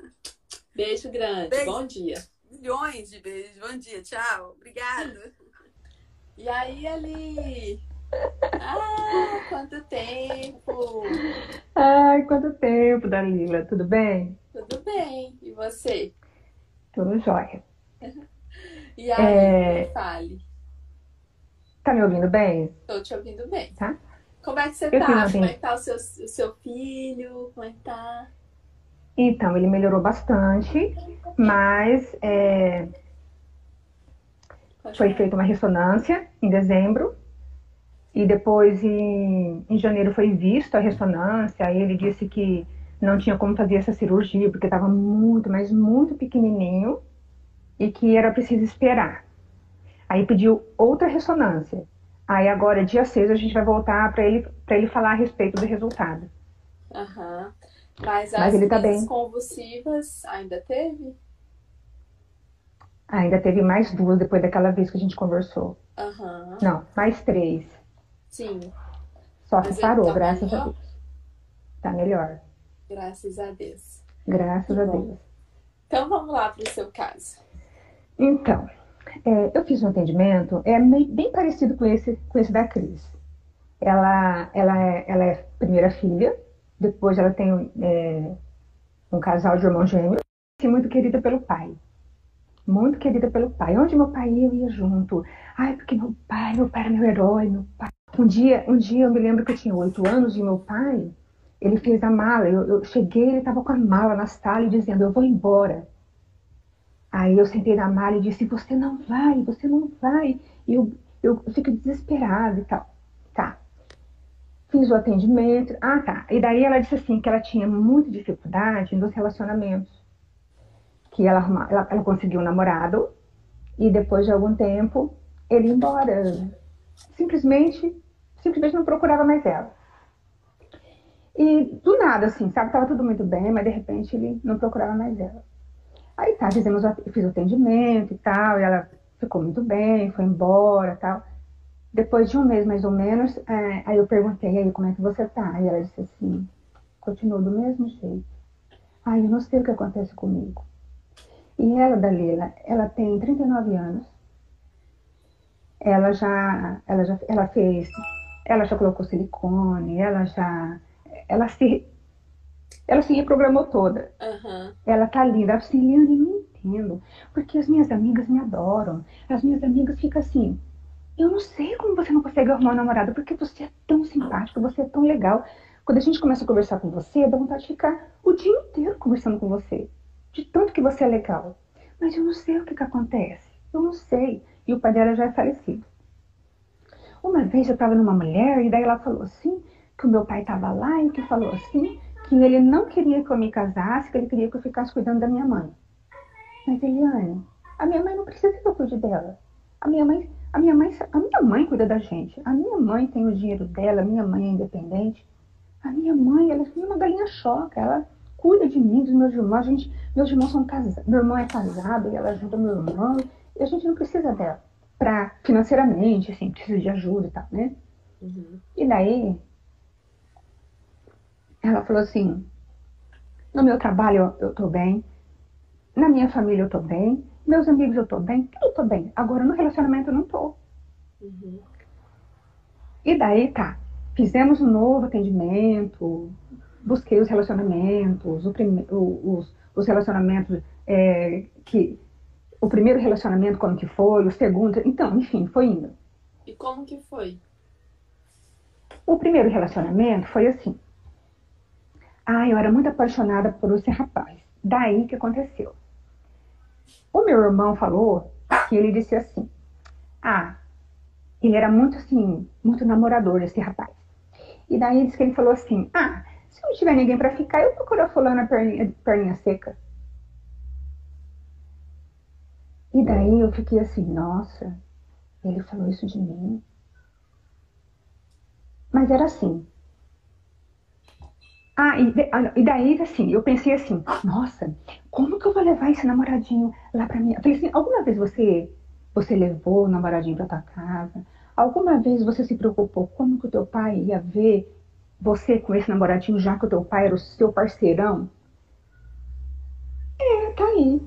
Beijo grande. Beijo. Bom dia. Milhões de beijos. Bom dia. Tchau. Obrigado. E aí, Ali? Ah, quanto tempo! Ai, quanto tempo, Dalila. Tudo bem? Tudo bem. E você? Tudo jóia. E aí, é... fale. Tá me ouvindo bem? Tô te ouvindo bem. Tá? Como é que você eu tá? Como é que tá o seu, o seu filho? Como é que tá? Então, ele melhorou bastante, mas é, foi feita uma ressonância em dezembro. E depois, em, em janeiro, foi visto a ressonância. Aí ele disse que não tinha como fazer essa cirurgia, porque estava muito, mas muito pequenininho. E que era preciso esperar. Aí pediu outra ressonância. Aí agora, dia 6, a gente vai voltar para ele, ele falar a respeito do resultado. Aham. Mas as Mas ele tá bem. convulsivas ainda teve? Ainda teve mais duas depois daquela vez que a gente conversou. Uhum. Não, mais três. Sim. Só que parou, tá graças melhor? a Deus. Tá melhor. Graças a Deus. Graças a Deus. Então vamos lá para o seu caso. Então, é, eu fiz um atendimento, é bem parecido com esse, com esse da Cris. Ela, ela, é, ela é primeira filha, depois ela tem é, um casal de irmãos gêmeos, e muito querida pelo pai. Muito querida pelo pai. Onde meu pai eu ia junto. Ai, porque meu pai, meu pai era meu herói, meu pai. Um dia, um dia eu me lembro que eu tinha oito anos e meu pai, ele fez a mala. Eu, eu cheguei, ele estava com a mala na sala e dizendo, eu vou embora. Aí eu sentei na mala e disse, você não vai, você não vai. E eu, eu fico desesperada e tal. Tá fiz o atendimento. Ah, tá. E daí ela disse assim que ela tinha muita dificuldade nos relacionamentos. Que ela, ela, ela conseguiu um namorado e depois de algum tempo ele ia embora. Simplesmente, simplesmente não procurava mais ela. E do nada, assim, sabe? Tava tudo muito bem, mas de repente ele não procurava mais ela. Aí tá, fizemos, fiz o atendimento e tal, e ela ficou muito bem, foi embora tal. Depois de um mês, mais ou menos, é, aí eu perguntei, aí, como é que você tá? E ela disse assim, continua do mesmo jeito. Ai, eu não sei o que acontece comigo. E ela, Dalila, ela tem 39 anos. Ela já, ela já, ela fez, ela já colocou silicone, ela já, ela se, ela se reprogramou toda. Uhum. Ela tá linda. Ela Liane, não entendo. Porque as minhas amigas me adoram. As minhas amigas ficam assim, eu não sei como você não consegue arrumar um namorado, porque você é tão simpático, você é tão legal. Quando a gente começa a conversar com você, dá vontade de ficar o dia inteiro conversando com você. De tanto que você é legal. Mas eu não sei o que, que acontece. Eu não sei. E o pai dela já é falecido. Uma vez eu estava numa mulher e daí ela falou assim, que o meu pai estava lá e que falou assim, que ele não queria que eu me casasse, que ele queria que eu ficasse cuidando da minha mãe. Mas Eliane, a minha mãe não precisa que eu cuide dela. A minha mãe a minha mãe, a minha mãe cuida da gente. A minha mãe tem o dinheiro dela, a minha mãe é independente. A minha mãe, ela é uma galinha choca, ela cuida de mim, dos meus irmãos. A gente, meus irmãos são casados, meu irmão é casado e ela ajuda meu irmão. E a gente não precisa dela para financeiramente, assim, precisa de ajuda e tal, né? Uhum. E daí, ela falou assim: no meu trabalho eu, tô bem, na minha família eu tô bem, meus amigos eu tô bem, tudo tô bem. Agora no relacionamento eu não tô. Uhum. E daí tá, fizemos um novo atendimento, busquei os relacionamentos, o prime, os, os relacionamentos é, que. O primeiro relacionamento, como que foi, o segundo, então, enfim, foi indo. E como que foi? O primeiro relacionamento foi assim. Ah, eu era muito apaixonada por esse rapaz. Daí que aconteceu. O meu irmão falou que ele disse assim: Ah, ele era muito assim, muito namorador, esse rapaz. E daí disse que ele falou assim: Ah, se não tiver ninguém para ficar, eu procuro a fulana perninha, perninha seca. E daí eu fiquei assim: Nossa, ele falou isso de mim. Mas era assim. Ah, e, ah, e, daí, assim, eu pensei assim, nossa, como que eu vou levar esse namoradinho lá pra? Eu falei assim, alguma vez você, você levou o namoradinho pra tua casa? Alguma vez você se preocupou como que o teu pai ia ver você com esse namoradinho, já que o teu pai era o seu parceirão? É, tá aí.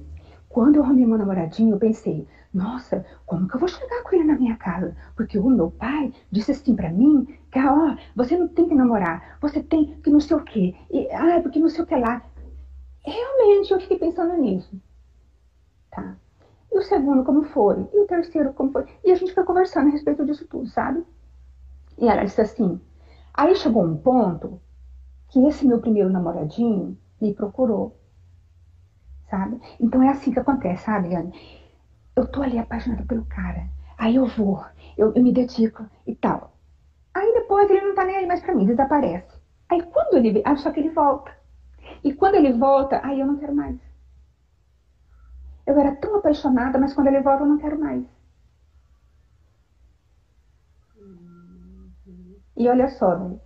Quando eu arrumei meu namoradinho, eu pensei, nossa, como que eu vou chegar com ele na minha casa? Porque o meu pai disse assim para mim, que, ó, você não tem que namorar, você tem que não sei o quê, e, ah, porque não sei o que lá. Realmente, eu fiquei pensando nisso. Tá. E o segundo, como foi? E o terceiro, como foi? E a gente foi conversando a respeito disso tudo, sabe? E ela disse assim, aí chegou um ponto que esse meu primeiro namoradinho me procurou, sabe? Então é assim que acontece, sabe, Anne? Eu tô ali apaixonada pelo cara. Aí eu vou, eu, eu me dedico e tal. Aí depois ele não tá nem aí mais pra mim, desaparece. Aí quando ele. Ah, só que ele volta. E quando ele volta, aí eu não quero mais. Eu era tão apaixonada, mas quando ele volta eu não quero mais. E olha só, né?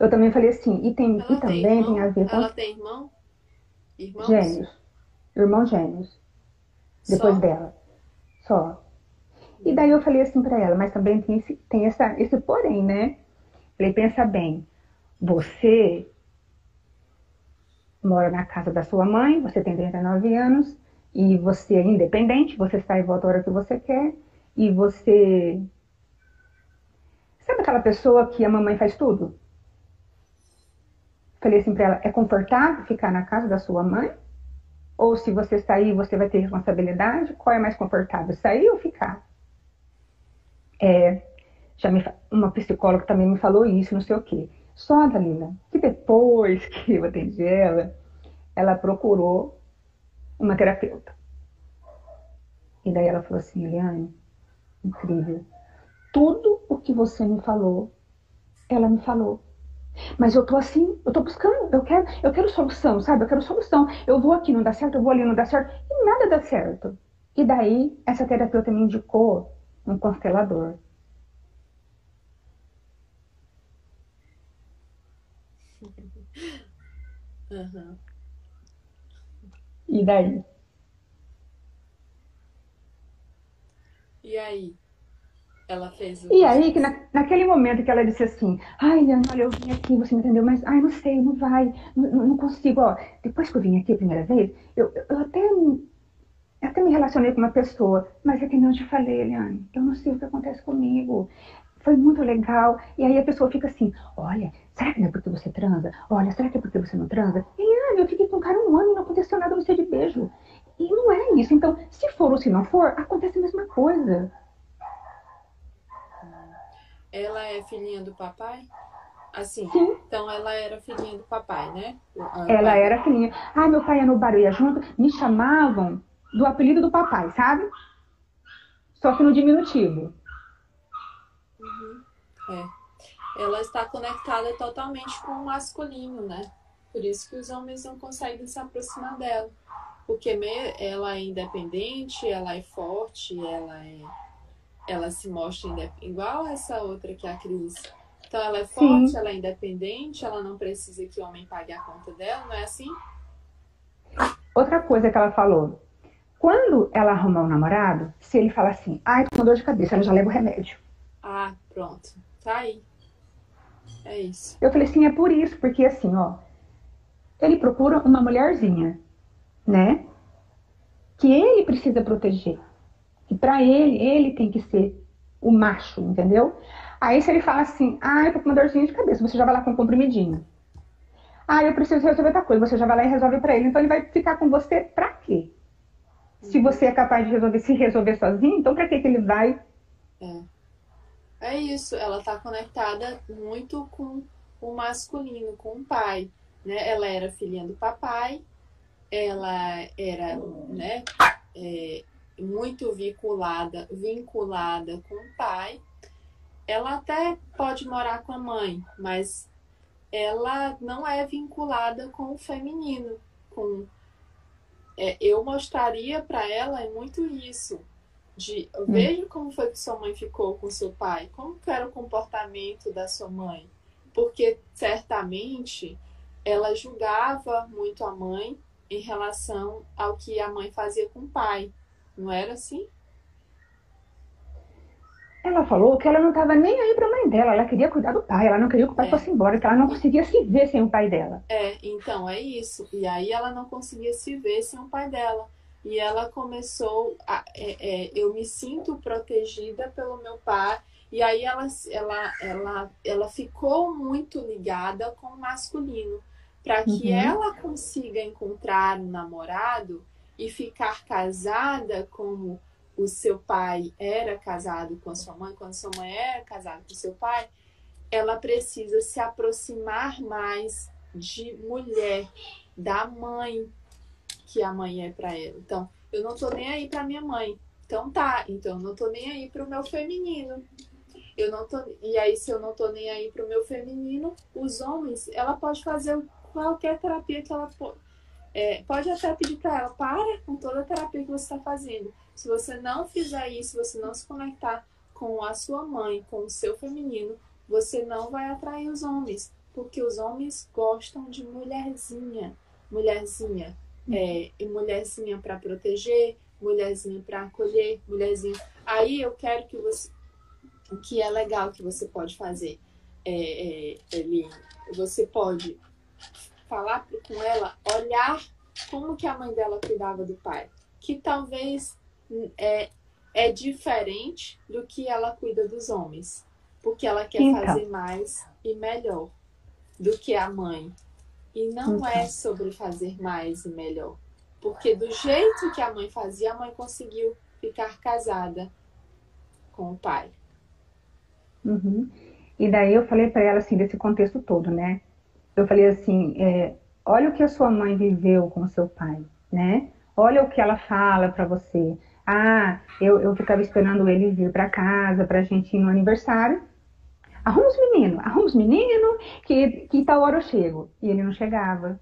eu também falei assim, e, tem, e também tem, tem, a ver com. Ela tem irmão? Irmãos? Gêmeos. Irmãos gêmeos. Depois Só? dela. Só. E daí eu falei assim para ela, mas também tem, esse, tem essa, esse porém, né? Falei, pensa bem, você mora na casa da sua mãe, você tem 39 anos, e você é independente, você sai e volta a hora que você quer, e você. Sabe aquela pessoa que a mamãe faz tudo? Falei assim pra ela: é confortável ficar na casa da sua mãe? Ou se você sair, você vai ter responsabilidade? Qual é mais confortável, sair ou ficar? É, já me, uma psicóloga também me falou isso, não sei o quê. Só, Dalila, que depois que eu atendi ela, ela procurou uma terapeuta. E daí ela falou assim, Eliane, incrível. Tudo o que você me falou, ela me falou. Mas eu tô assim, eu tô buscando, eu quero, eu quero solução, sabe? Eu quero solução. Eu vou aqui, não dá certo, eu vou ali, não dá certo, e nada dá certo. E daí, essa terapeuta me indicou um constelador. Uhum. E daí? E aí? Ela fez o. E aí, que na, naquele momento que ela disse assim: Ai, Leandro, olha, eu vim aqui, você me entendeu? Mas, ai, não sei, não vai, não, não consigo. Ó, depois que eu vim aqui a primeira vez, eu, eu até, até me relacionei com uma pessoa, mas é que nem eu te falei, Eliane, eu não sei o que acontece comigo foi muito legal. E aí a pessoa fica assim, olha, será que não é porque você transa? Olha, será que é porque você não transa? E ah, eu fiquei com o cara um ano e não aconteceu nada, você de beijo. E não é isso. Então, se for ou se não for, acontece a mesma coisa. Ela é filhinha do papai? Assim, Sim. então ela era filhinha do papai, né? ela era filhinha. Ah, meu pai ia no bar, ia junto, me chamavam do apelido do papai, sabe? Só que no diminutivo. É. Ela está conectada totalmente com o masculino, né? Por isso que os homens não conseguem se aproximar dela. Porque ela é independente, ela é forte, ela é. Ela se mostra igual essa outra que é a Cris. Então ela é forte, Sim. ela é independente, ela não precisa que o homem pague a conta dela, não é assim? Outra coisa que ela falou. Quando ela arrumar um namorado, se ele fala assim, ai, tô com dor de cabeça, ela já leva o remédio. Ah, pronto. Tá aí. É isso. Eu falei assim, é por isso, porque assim, ó, ele procura uma mulherzinha, né? Que ele precisa proteger. E para ele, ele tem que ser o macho, entendeu? Aí se ele fala assim, ah, eu tô com uma dorzinha de cabeça, você já vai lá com um comprimidinho. Ah, eu preciso resolver outra coisa, você já vai lá e resolve para ele. Então ele vai ficar com você pra quê? Se uhum. você é capaz de resolver, se resolver sozinho, então pra que, que ele vai é. É isso, ela está conectada muito com o masculino, com o pai. Né? Ela era filhinha do papai, ela era né, é, muito vinculada, vinculada com o pai. Ela até pode morar com a mãe, mas ela não é vinculada com o feminino. Com, é, eu mostraria para ela é muito isso de hum. veja como foi que sua mãe ficou com seu pai, como que era o comportamento da sua mãe, porque certamente ela julgava muito a mãe em relação ao que a mãe fazia com o pai, não era assim? Ela falou que ela não estava nem aí para a mãe dela, ela queria cuidar do pai, ela não queria que o pai é. fosse embora, que ela não conseguia se ver sem o pai dela. É, então é isso. E aí ela não conseguia se ver sem o pai dela e ela começou a, é, é, eu me sinto protegida pelo meu pai e aí ela, ela, ela, ela ficou muito ligada com o masculino para que uhum. ela consiga encontrar um namorado e ficar casada como o seu pai era casado com a sua mãe, quando sua mãe era casada com seu pai, ela precisa se aproximar mais de mulher, da mãe, que a mãe é para ela. Então, eu não tô nem aí pra minha mãe. Então tá, então eu não tô nem aí pro meu feminino. Eu não tô, e aí se eu não tô nem aí pro meu feminino, os homens, ela pode fazer qualquer terapia que ela for. É, pode até pedir para ela, para com toda a terapia que você está fazendo. Se você não fizer isso, se você não se conectar com a sua mãe, com o seu feminino, você não vai atrair os homens, porque os homens gostam de mulherzinha, mulherzinha, é, e mulherzinha para proteger, mulherzinha para acolher, mulherzinha. Aí eu quero que você, o que é legal que você pode fazer, é, é, ele, você pode falar com ela, olhar como que a mãe dela cuidava do pai, que talvez é, é diferente do que ela cuida dos homens. Porque ela quer então. fazer mais e melhor do que a mãe. E não então. é sobre fazer mais e melhor. Porque do jeito que a mãe fazia, a mãe conseguiu ficar casada com o pai. Uhum. E daí eu falei para ela assim, desse contexto todo, né? Eu falei assim, é, olha o que a sua mãe viveu com seu pai, né? Olha o que ela fala para você. Ah, eu, eu ficava esperando ele vir para casa pra gente ir no aniversário. Arruma os meninos, arruma os meninos, que, que tal hora eu chego. E ele não chegava,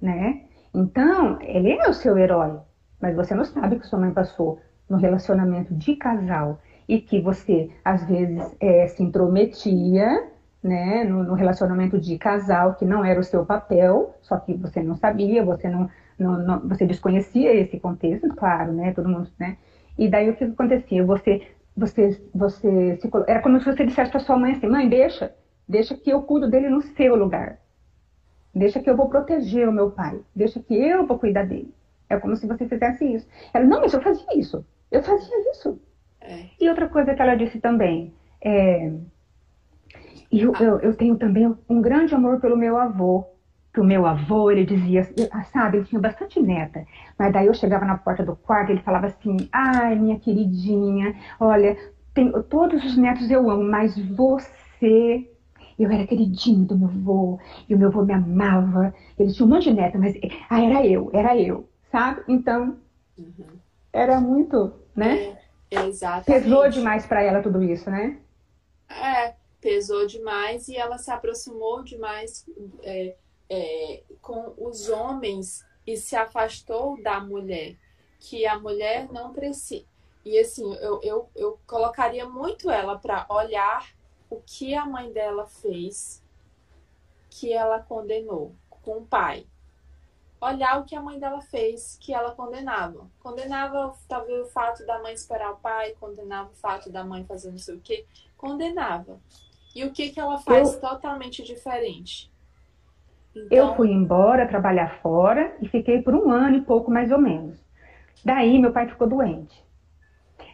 né? Então, ele é o seu herói, mas você não sabe que sua mãe passou no relacionamento de casal e que você, às vezes, é, se intrometia né, no, no, relacionamento de casal, que não era o seu papel, só que você não sabia, você não, não, não, você desconhecia esse contexto, claro, né, todo mundo, né, e daí o que acontecia? Você você, você se, era como se você dissesse para sua mãe assim, mãe, deixa, deixa que eu cuido dele no seu lugar. Deixa que eu vou proteger o meu pai. Deixa que eu vou cuidar dele. É como se você fizesse isso. Ela, não, mas eu fazia isso. Eu fazia isso. É. E outra coisa que ela disse também, é, eu, ah. eu, eu tenho também um grande amor pelo meu avô que o meu avô, ele dizia, sabe, ele tinha bastante neta, mas daí eu chegava na porta do quarto, ele falava assim, ai, minha queridinha, olha, tem, todos os netos eu amo, mas você, eu era queridinho do meu avô, e o meu avô me amava, ele tinha um monte de neta, mas, ah, era eu, era eu, sabe? Então, uhum. era muito, né? É, exatamente. Pesou demais para ela tudo isso, né? É, pesou demais e ela se aproximou demais é, é, com os homens e se afastou da mulher, que a mulher não precisa. E assim, eu, eu, eu colocaria muito ela para olhar o que a mãe dela fez, que ela condenou com o pai. Olhar o que a mãe dela fez, que ela condenava. Condenava talvez o fato da mãe esperar o pai, condenava o fato da mãe fazer não sei o quê, condenava. E o que, que ela faz eu... totalmente diferente? Então... Eu fui embora trabalhar fora e fiquei por um ano e pouco mais ou menos. Daí meu pai ficou doente.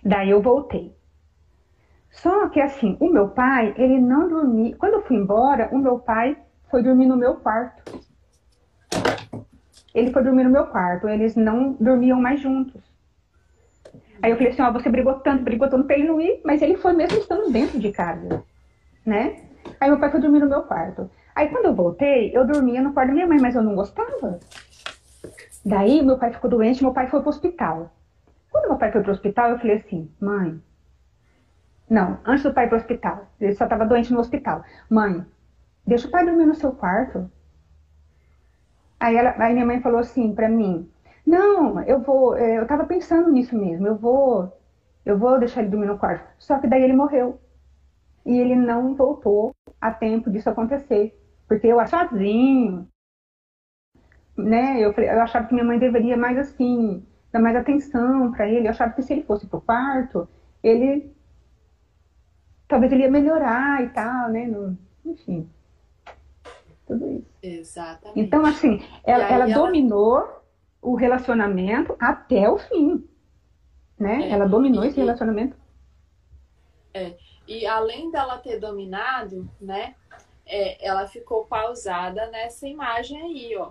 Daí eu voltei. Só que assim, o meu pai, ele não dormia. Quando eu fui embora, o meu pai foi dormir no meu quarto. Ele foi dormir no meu quarto. Eles não dormiam mais juntos. Aí eu falei assim, ó, você brigou tanto, brigou tanto pra ele não ir, mas ele foi mesmo estando dentro de casa, né? Aí meu pai foi dormir no meu quarto. Aí quando eu voltei, eu dormia no quarto da minha mãe, mas eu não gostava. Daí meu pai ficou doente, meu pai foi pro hospital. Quando meu pai foi pro hospital, eu falei assim, mãe. Não, antes do pai ir pro hospital. Ele só estava doente no hospital. Mãe, deixa o pai dormir no seu quarto. Aí, ela, aí minha mãe falou assim para mim, não, eu vou, é, eu tava pensando nisso mesmo, eu vou, eu vou deixar ele dormir no quarto. Só que daí ele morreu. E ele não voltou a tempo disso acontecer. Porque eu sozinho, né? Eu, eu achava que minha mãe deveria mais assim, dar mais atenção para ele. Eu achava que se ele fosse pro quarto, ele talvez ele ia melhorar e tal, né? No, enfim. Tudo isso. Exatamente. Então, assim, ela, ela, ela, dominou o relacionamento até o fim. Né? É, ela dominou e, esse relacionamento. É. E além dela ter dominado, né? é, ela ficou pausada nessa imagem aí, ó,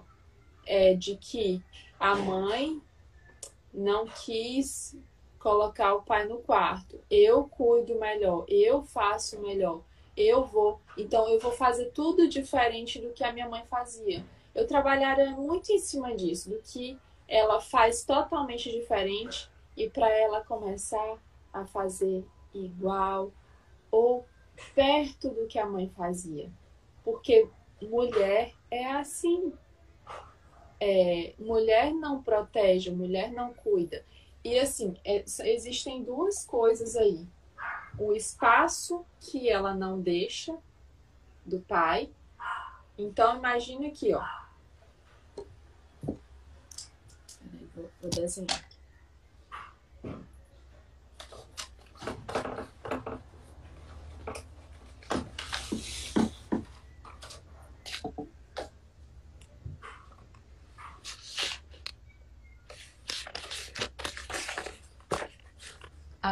é, de que a mãe não quis colocar o pai no quarto. Eu cuido melhor, eu faço melhor, eu vou. Então eu vou fazer tudo diferente do que a minha mãe fazia. Eu trabalharia muito em cima disso, do que ela faz totalmente diferente e para ela começar a fazer igual ou perto do que a mãe fazia. Porque mulher é assim. É, mulher não protege, mulher não cuida. E assim, é, existem duas coisas aí. O espaço que ela não deixa do pai. Então, imagine aqui, ó. Peraí, vou, vou desenhar.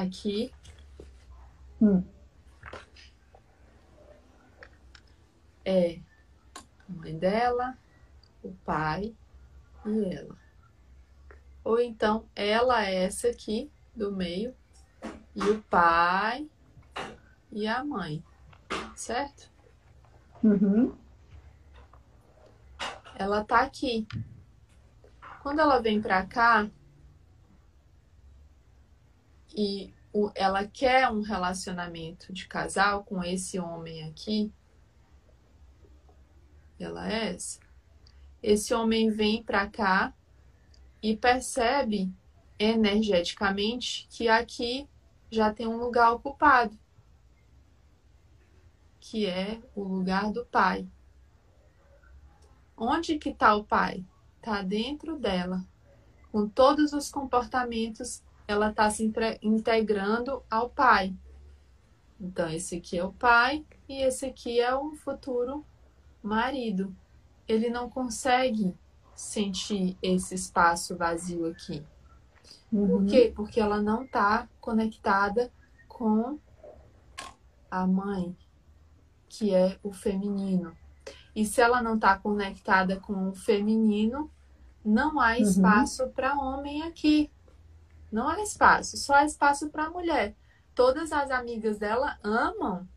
Aqui. Hum. É a mãe dela, o pai e ela. Ou então ela é essa aqui do meio e o pai e a mãe, certo? Uhum. Ela tá aqui. Quando ela vem pra cá, e o, ela quer um relacionamento de casal com esse homem aqui, ela é essa. Esse homem vem para cá e percebe energeticamente que aqui já tem um lugar ocupado, que é o lugar do pai. Onde que está o pai? Está dentro dela, com todos os comportamentos ela está se integrando ao pai. Então, esse aqui é o pai e esse aqui é o futuro marido. Ele não consegue sentir esse espaço vazio aqui. Uhum. Por quê? Porque ela não está conectada com a mãe, que é o feminino. E se ela não está conectada com o feminino, não há uhum. espaço uhum. para homem aqui. Não há espaço, só há espaço para a mulher. Todas as amigas dela amam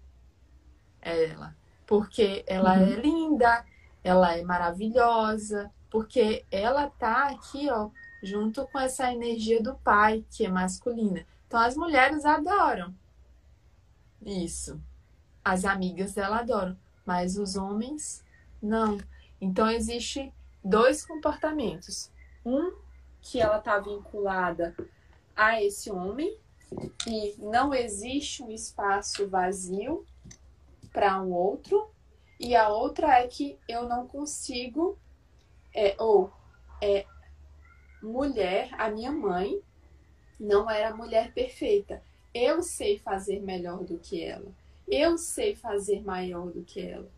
ela, porque ela uhum. é linda, ela é maravilhosa, porque ela tá aqui, ó, junto com essa energia do pai, que é masculina. Então as mulheres adoram isso. As amigas dela adoram, mas os homens não. Então existe dois comportamentos. Um que ela tá vinculada a esse homem e não existe um espaço vazio para um outro. E a outra é que eu não consigo, é, ou é, mulher, a minha mãe não era mulher perfeita. Eu sei fazer melhor do que ela. Eu sei fazer maior do que ela.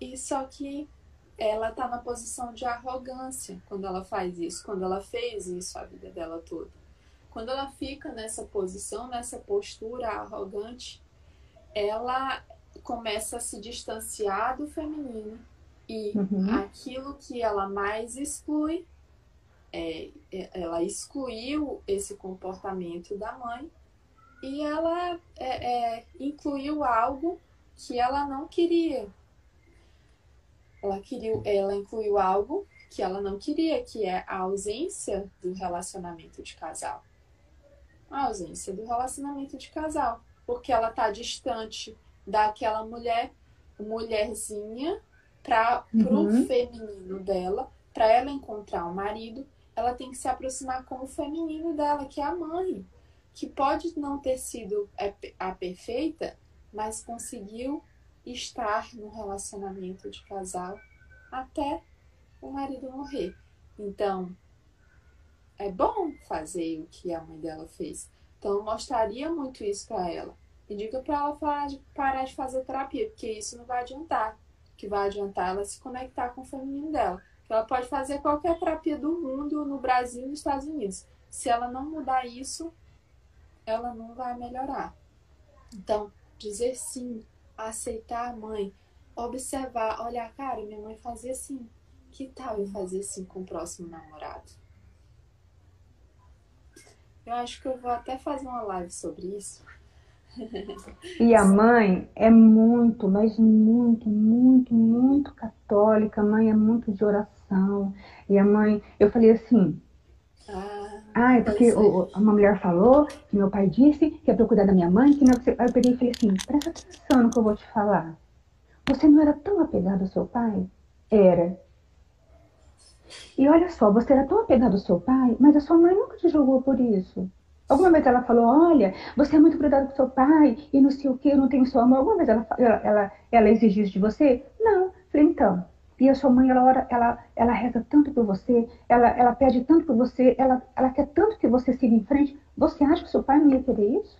E só que ela tá na posição de arrogância quando ela faz isso, quando ela fez isso a vida dela toda. Quando ela fica nessa posição, nessa postura arrogante, ela começa a se distanciar do feminino e uhum. aquilo que ela mais exclui, é, é, ela excluiu esse comportamento da mãe e ela é, é, incluiu algo que ela não queria. Ela, queria, ela incluiu algo que ela não queria, que é a ausência do relacionamento de casal a ausência do relacionamento de casal, porque ela está distante daquela mulher, mulherzinha, para uhum. o feminino dela, para ela encontrar o um marido, ela tem que se aproximar com o feminino dela, que é a mãe, que pode não ter sido a perfeita, mas conseguiu estar no relacionamento de casal até o marido morrer. Então, é bom fazer o que a mãe dela fez. Então, mostraria muito isso para ela. E diga para ela parar de, parar de fazer terapia, porque isso não vai adiantar. O que vai adiantar é ela se conectar com o feminino dela. Ela pode fazer qualquer terapia do mundo, no Brasil e nos Estados Unidos. Se ela não mudar isso, ela não vai melhorar. Então, dizer sim, aceitar a mãe, observar, olhar, cara, minha mãe fazia assim. Que tal eu fazer assim com o próximo namorado? Eu acho que eu vou até fazer uma live sobre isso. E a mãe é muito, mas muito, muito, muito católica. A mãe é muito de oração. E a mãe, eu falei assim: Ah, é porque o, uma mulher falou que meu pai disse que é pra eu cuidar da minha mãe, que não é Aí eu peguei e falei assim, presta atenção no que eu vou te falar. Você não era tão apegado ao seu pai? Era. E olha só, você era tão apegado ao seu pai, mas a sua mãe nunca te julgou por isso. Alguma vez ela falou, olha, você é muito cuidado com seu pai e não sei o que, eu não tenho seu amor. Alguma vez ela, ela, ela, ela exigiu isso de você? Não. Falei, então, e a sua mãe, ela, ora, ela, ela reza tanto por você, ela, ela pede tanto por você, ela, ela quer tanto que você siga em frente. Você acha que seu pai não ia querer isso?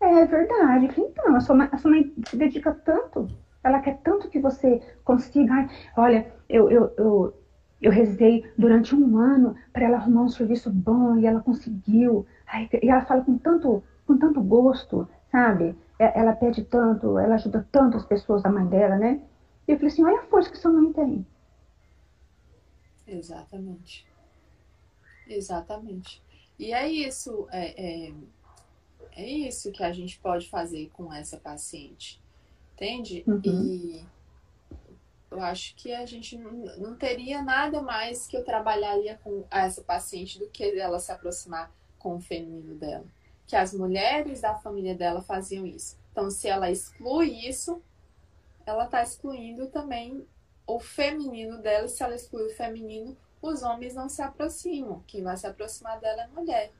É verdade. Então, a sua, mãe, a sua mãe se dedica tanto, ela quer tanto que você consiga. Olha, eu, eu, eu, eu rezei durante um ano para ela arrumar um serviço bom e ela conseguiu. e ela fala com tanto, com tanto gosto, sabe? É, ela pede tanto, ela ajuda tanto as pessoas, a mãe dela, né? E eu falei assim, olha a força que sua mãe tem. Exatamente. Exatamente. E é isso, é, é, é isso que a gente pode fazer com essa paciente. Entende? Uhum. E eu acho que a gente não, teria nada mais que eu trabalharia com essa paciente do que ela se aproximar com o feminino dela que as mulheres da família dela faziam isso. Então, se ela exclui isso, ela está excluindo também o feminino dela. Se ela exclui o feminino, os homens não se aproximam. Quem vai se aproximar dela é mulher.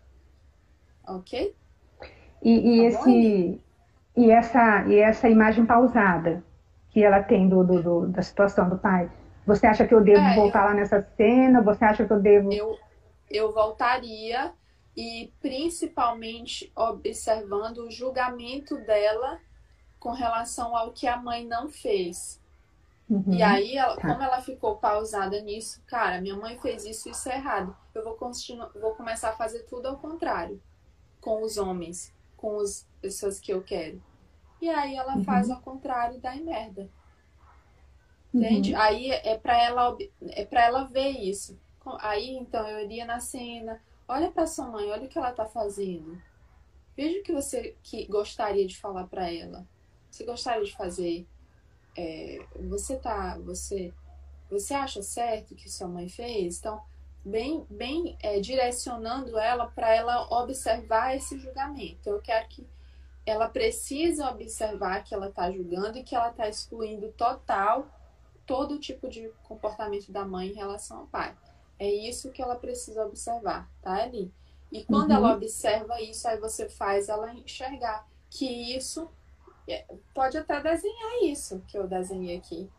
Ok? E, e tá esse, e, essa, e essa imagem pausada que ela tem do, do, do, da situação do pai, você acha que eu devo é, voltar eu, lá nessa cena? Você acha que eu devo. Eu, eu voltaria e principalmente observando o julgamento dela com relação ao que a mãe não fez. Uhum, e aí, ela, tá. como ela ficou pausada nisso, cara, minha mãe fez isso, isso é errado. Eu vou, continuar, vou começar a fazer tudo ao contrário com os homens, com as pessoas que eu quero. E aí ela uhum. faz ao contrário e dá em merda. Entende? Uhum. Aí é para ela é para ela ver isso. Aí então eu iria na cena, Olha para sua mãe, olha o que ela está fazendo. Veja o que você que gostaria de falar para ela. Você gostaria de fazer? É, você tá, você, você acha certo o que sua mãe fez? Então, bem, bem é, direcionando ela para ela observar esse julgamento. Eu quero que ela precisa observar que ela está julgando e que ela está excluindo total todo tipo de comportamento da mãe em relação ao pai. É isso que ela precisa observar, tá ali. E quando uhum. ela observa isso, aí você faz ela enxergar que isso é, pode até desenhar isso que eu desenhei aqui.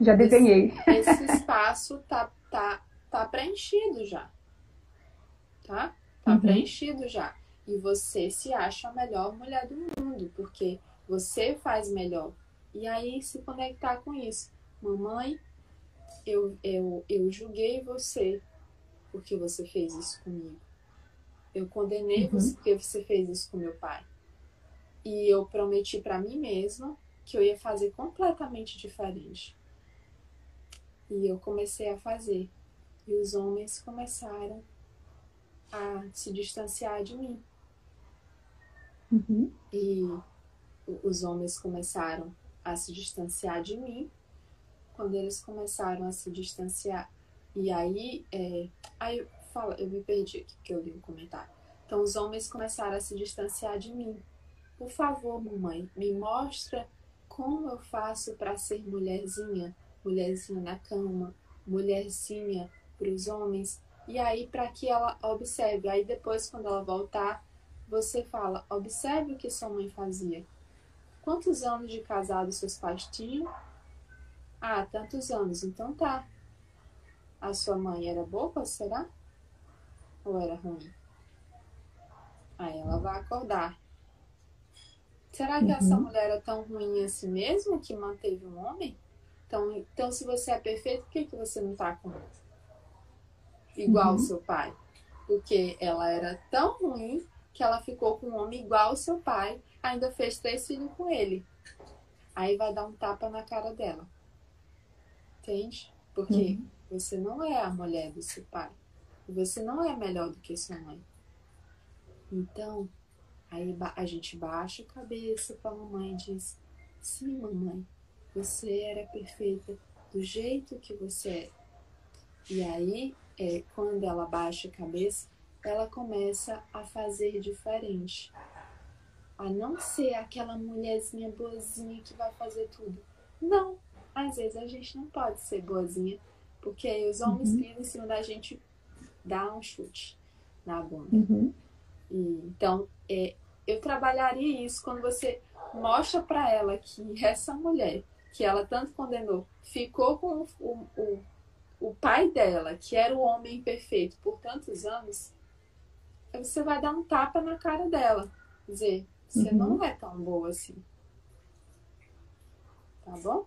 Já desenhei. Esse, esse espaço tá, tá, tá preenchido já. Tá? Tá uhum. preenchido já. E você se acha a melhor mulher do mundo, porque você faz melhor. E aí se conectar com isso. Mamãe, eu, eu, eu julguei você porque você fez isso comigo. Eu condenei uhum. você porque você fez isso com meu pai. E eu prometi para mim mesma que eu ia fazer completamente diferente. E eu comecei a fazer. E os homens começaram a se distanciar de mim. Uhum. E os homens começaram a se distanciar de mim quando eles começaram a se distanciar. E aí, é, aí fala, eu me perdi aqui que eu li um comentário. Então os homens começaram a se distanciar de mim. Por favor, mamãe, me mostra como eu faço para ser mulherzinha, mulherzinha na cama, mulherzinha para os homens. E aí para que ela observe. Aí depois quando ela voltar, você fala: observe o que sua mãe fazia. Quantos anos de casado seus pais tinham? Ah, tantos anos. Então tá. A sua mãe era boa, será? Ou era ruim? Aí ela vai acordar. Será que uhum. essa mulher era tão ruim assim mesmo que manteve um homem? Então, então se você é perfeito, por que, que você não tá com igual uhum. ao seu pai? Porque ela era tão ruim que ela ficou com um homem igual ao seu pai, ainda fez três filhos com ele. Aí vai dar um tapa na cara dela. Entende? Porque uhum. você não é a mulher do seu pai. Você não é melhor do que sua mãe. Então, aí a gente baixa a cabeça para a mamãe e diz: Sim, mamãe, você era perfeita do jeito que você é. E aí, é, quando ela baixa a cabeça, ela começa a fazer diferente. A não ser aquela mulherzinha boazinha que vai fazer tudo. Não, às vezes a gente não pode ser boazinha, porque aí os homens uhum. em cima da gente dá um chute na bunda. Uhum. E, então, é, eu trabalharia isso quando você mostra para ela que essa mulher que ela tanto condenou ficou com o, o, o pai dela, que era o homem perfeito por tantos anos, você vai dar um tapa na cara dela. Dizer, você uhum. não é tão boa assim. Tá bom?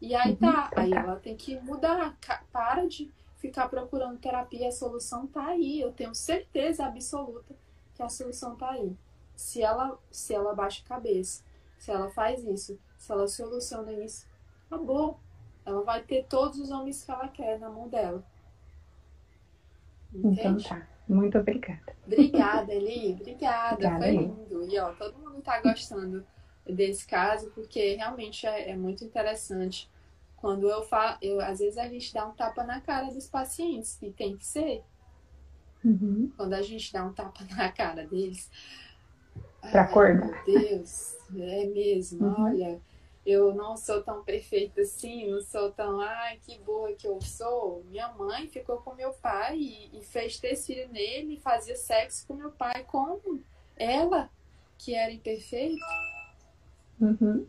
E aí uhum. tá, aí ela tem que mudar. Para de ficar procurando terapia, a solução tá aí. Eu tenho certeza absoluta que a solução tá aí. Se ela, se ela baixa a cabeça, se ela faz isso, se ela soluciona isso, acabou. Ela vai ter todos os homens que ela quer na mão dela. Então Entende? Então tá. Muito obrigada. Obrigada, Eli. Obrigada. Obrigada Foi lindo. E ó, todo mundo tá gostando desse caso, porque realmente é, é muito interessante. Quando eu falo, eu, às vezes a gente dá um tapa na cara dos pacientes, e tem que ser. Uhum. Quando a gente dá um tapa na cara deles. Pra acordar. Meu Deus, é mesmo. Uhum. Olha, eu não sou tão perfeita assim, não sou tão, ai, que boa que eu sou. Minha mãe ficou com meu pai e, e fez ter filho nele e fazia sexo com meu pai como ela, que era imperfeita. Uhum.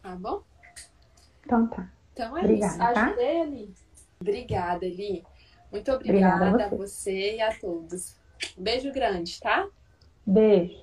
Tá bom? Então tá. Então é obrigada, isso. Tá? Ajudei, Eli. Obrigada, Eli. Muito obrigada, obrigada a, você. a você e a todos. beijo grande, tá? Beijo.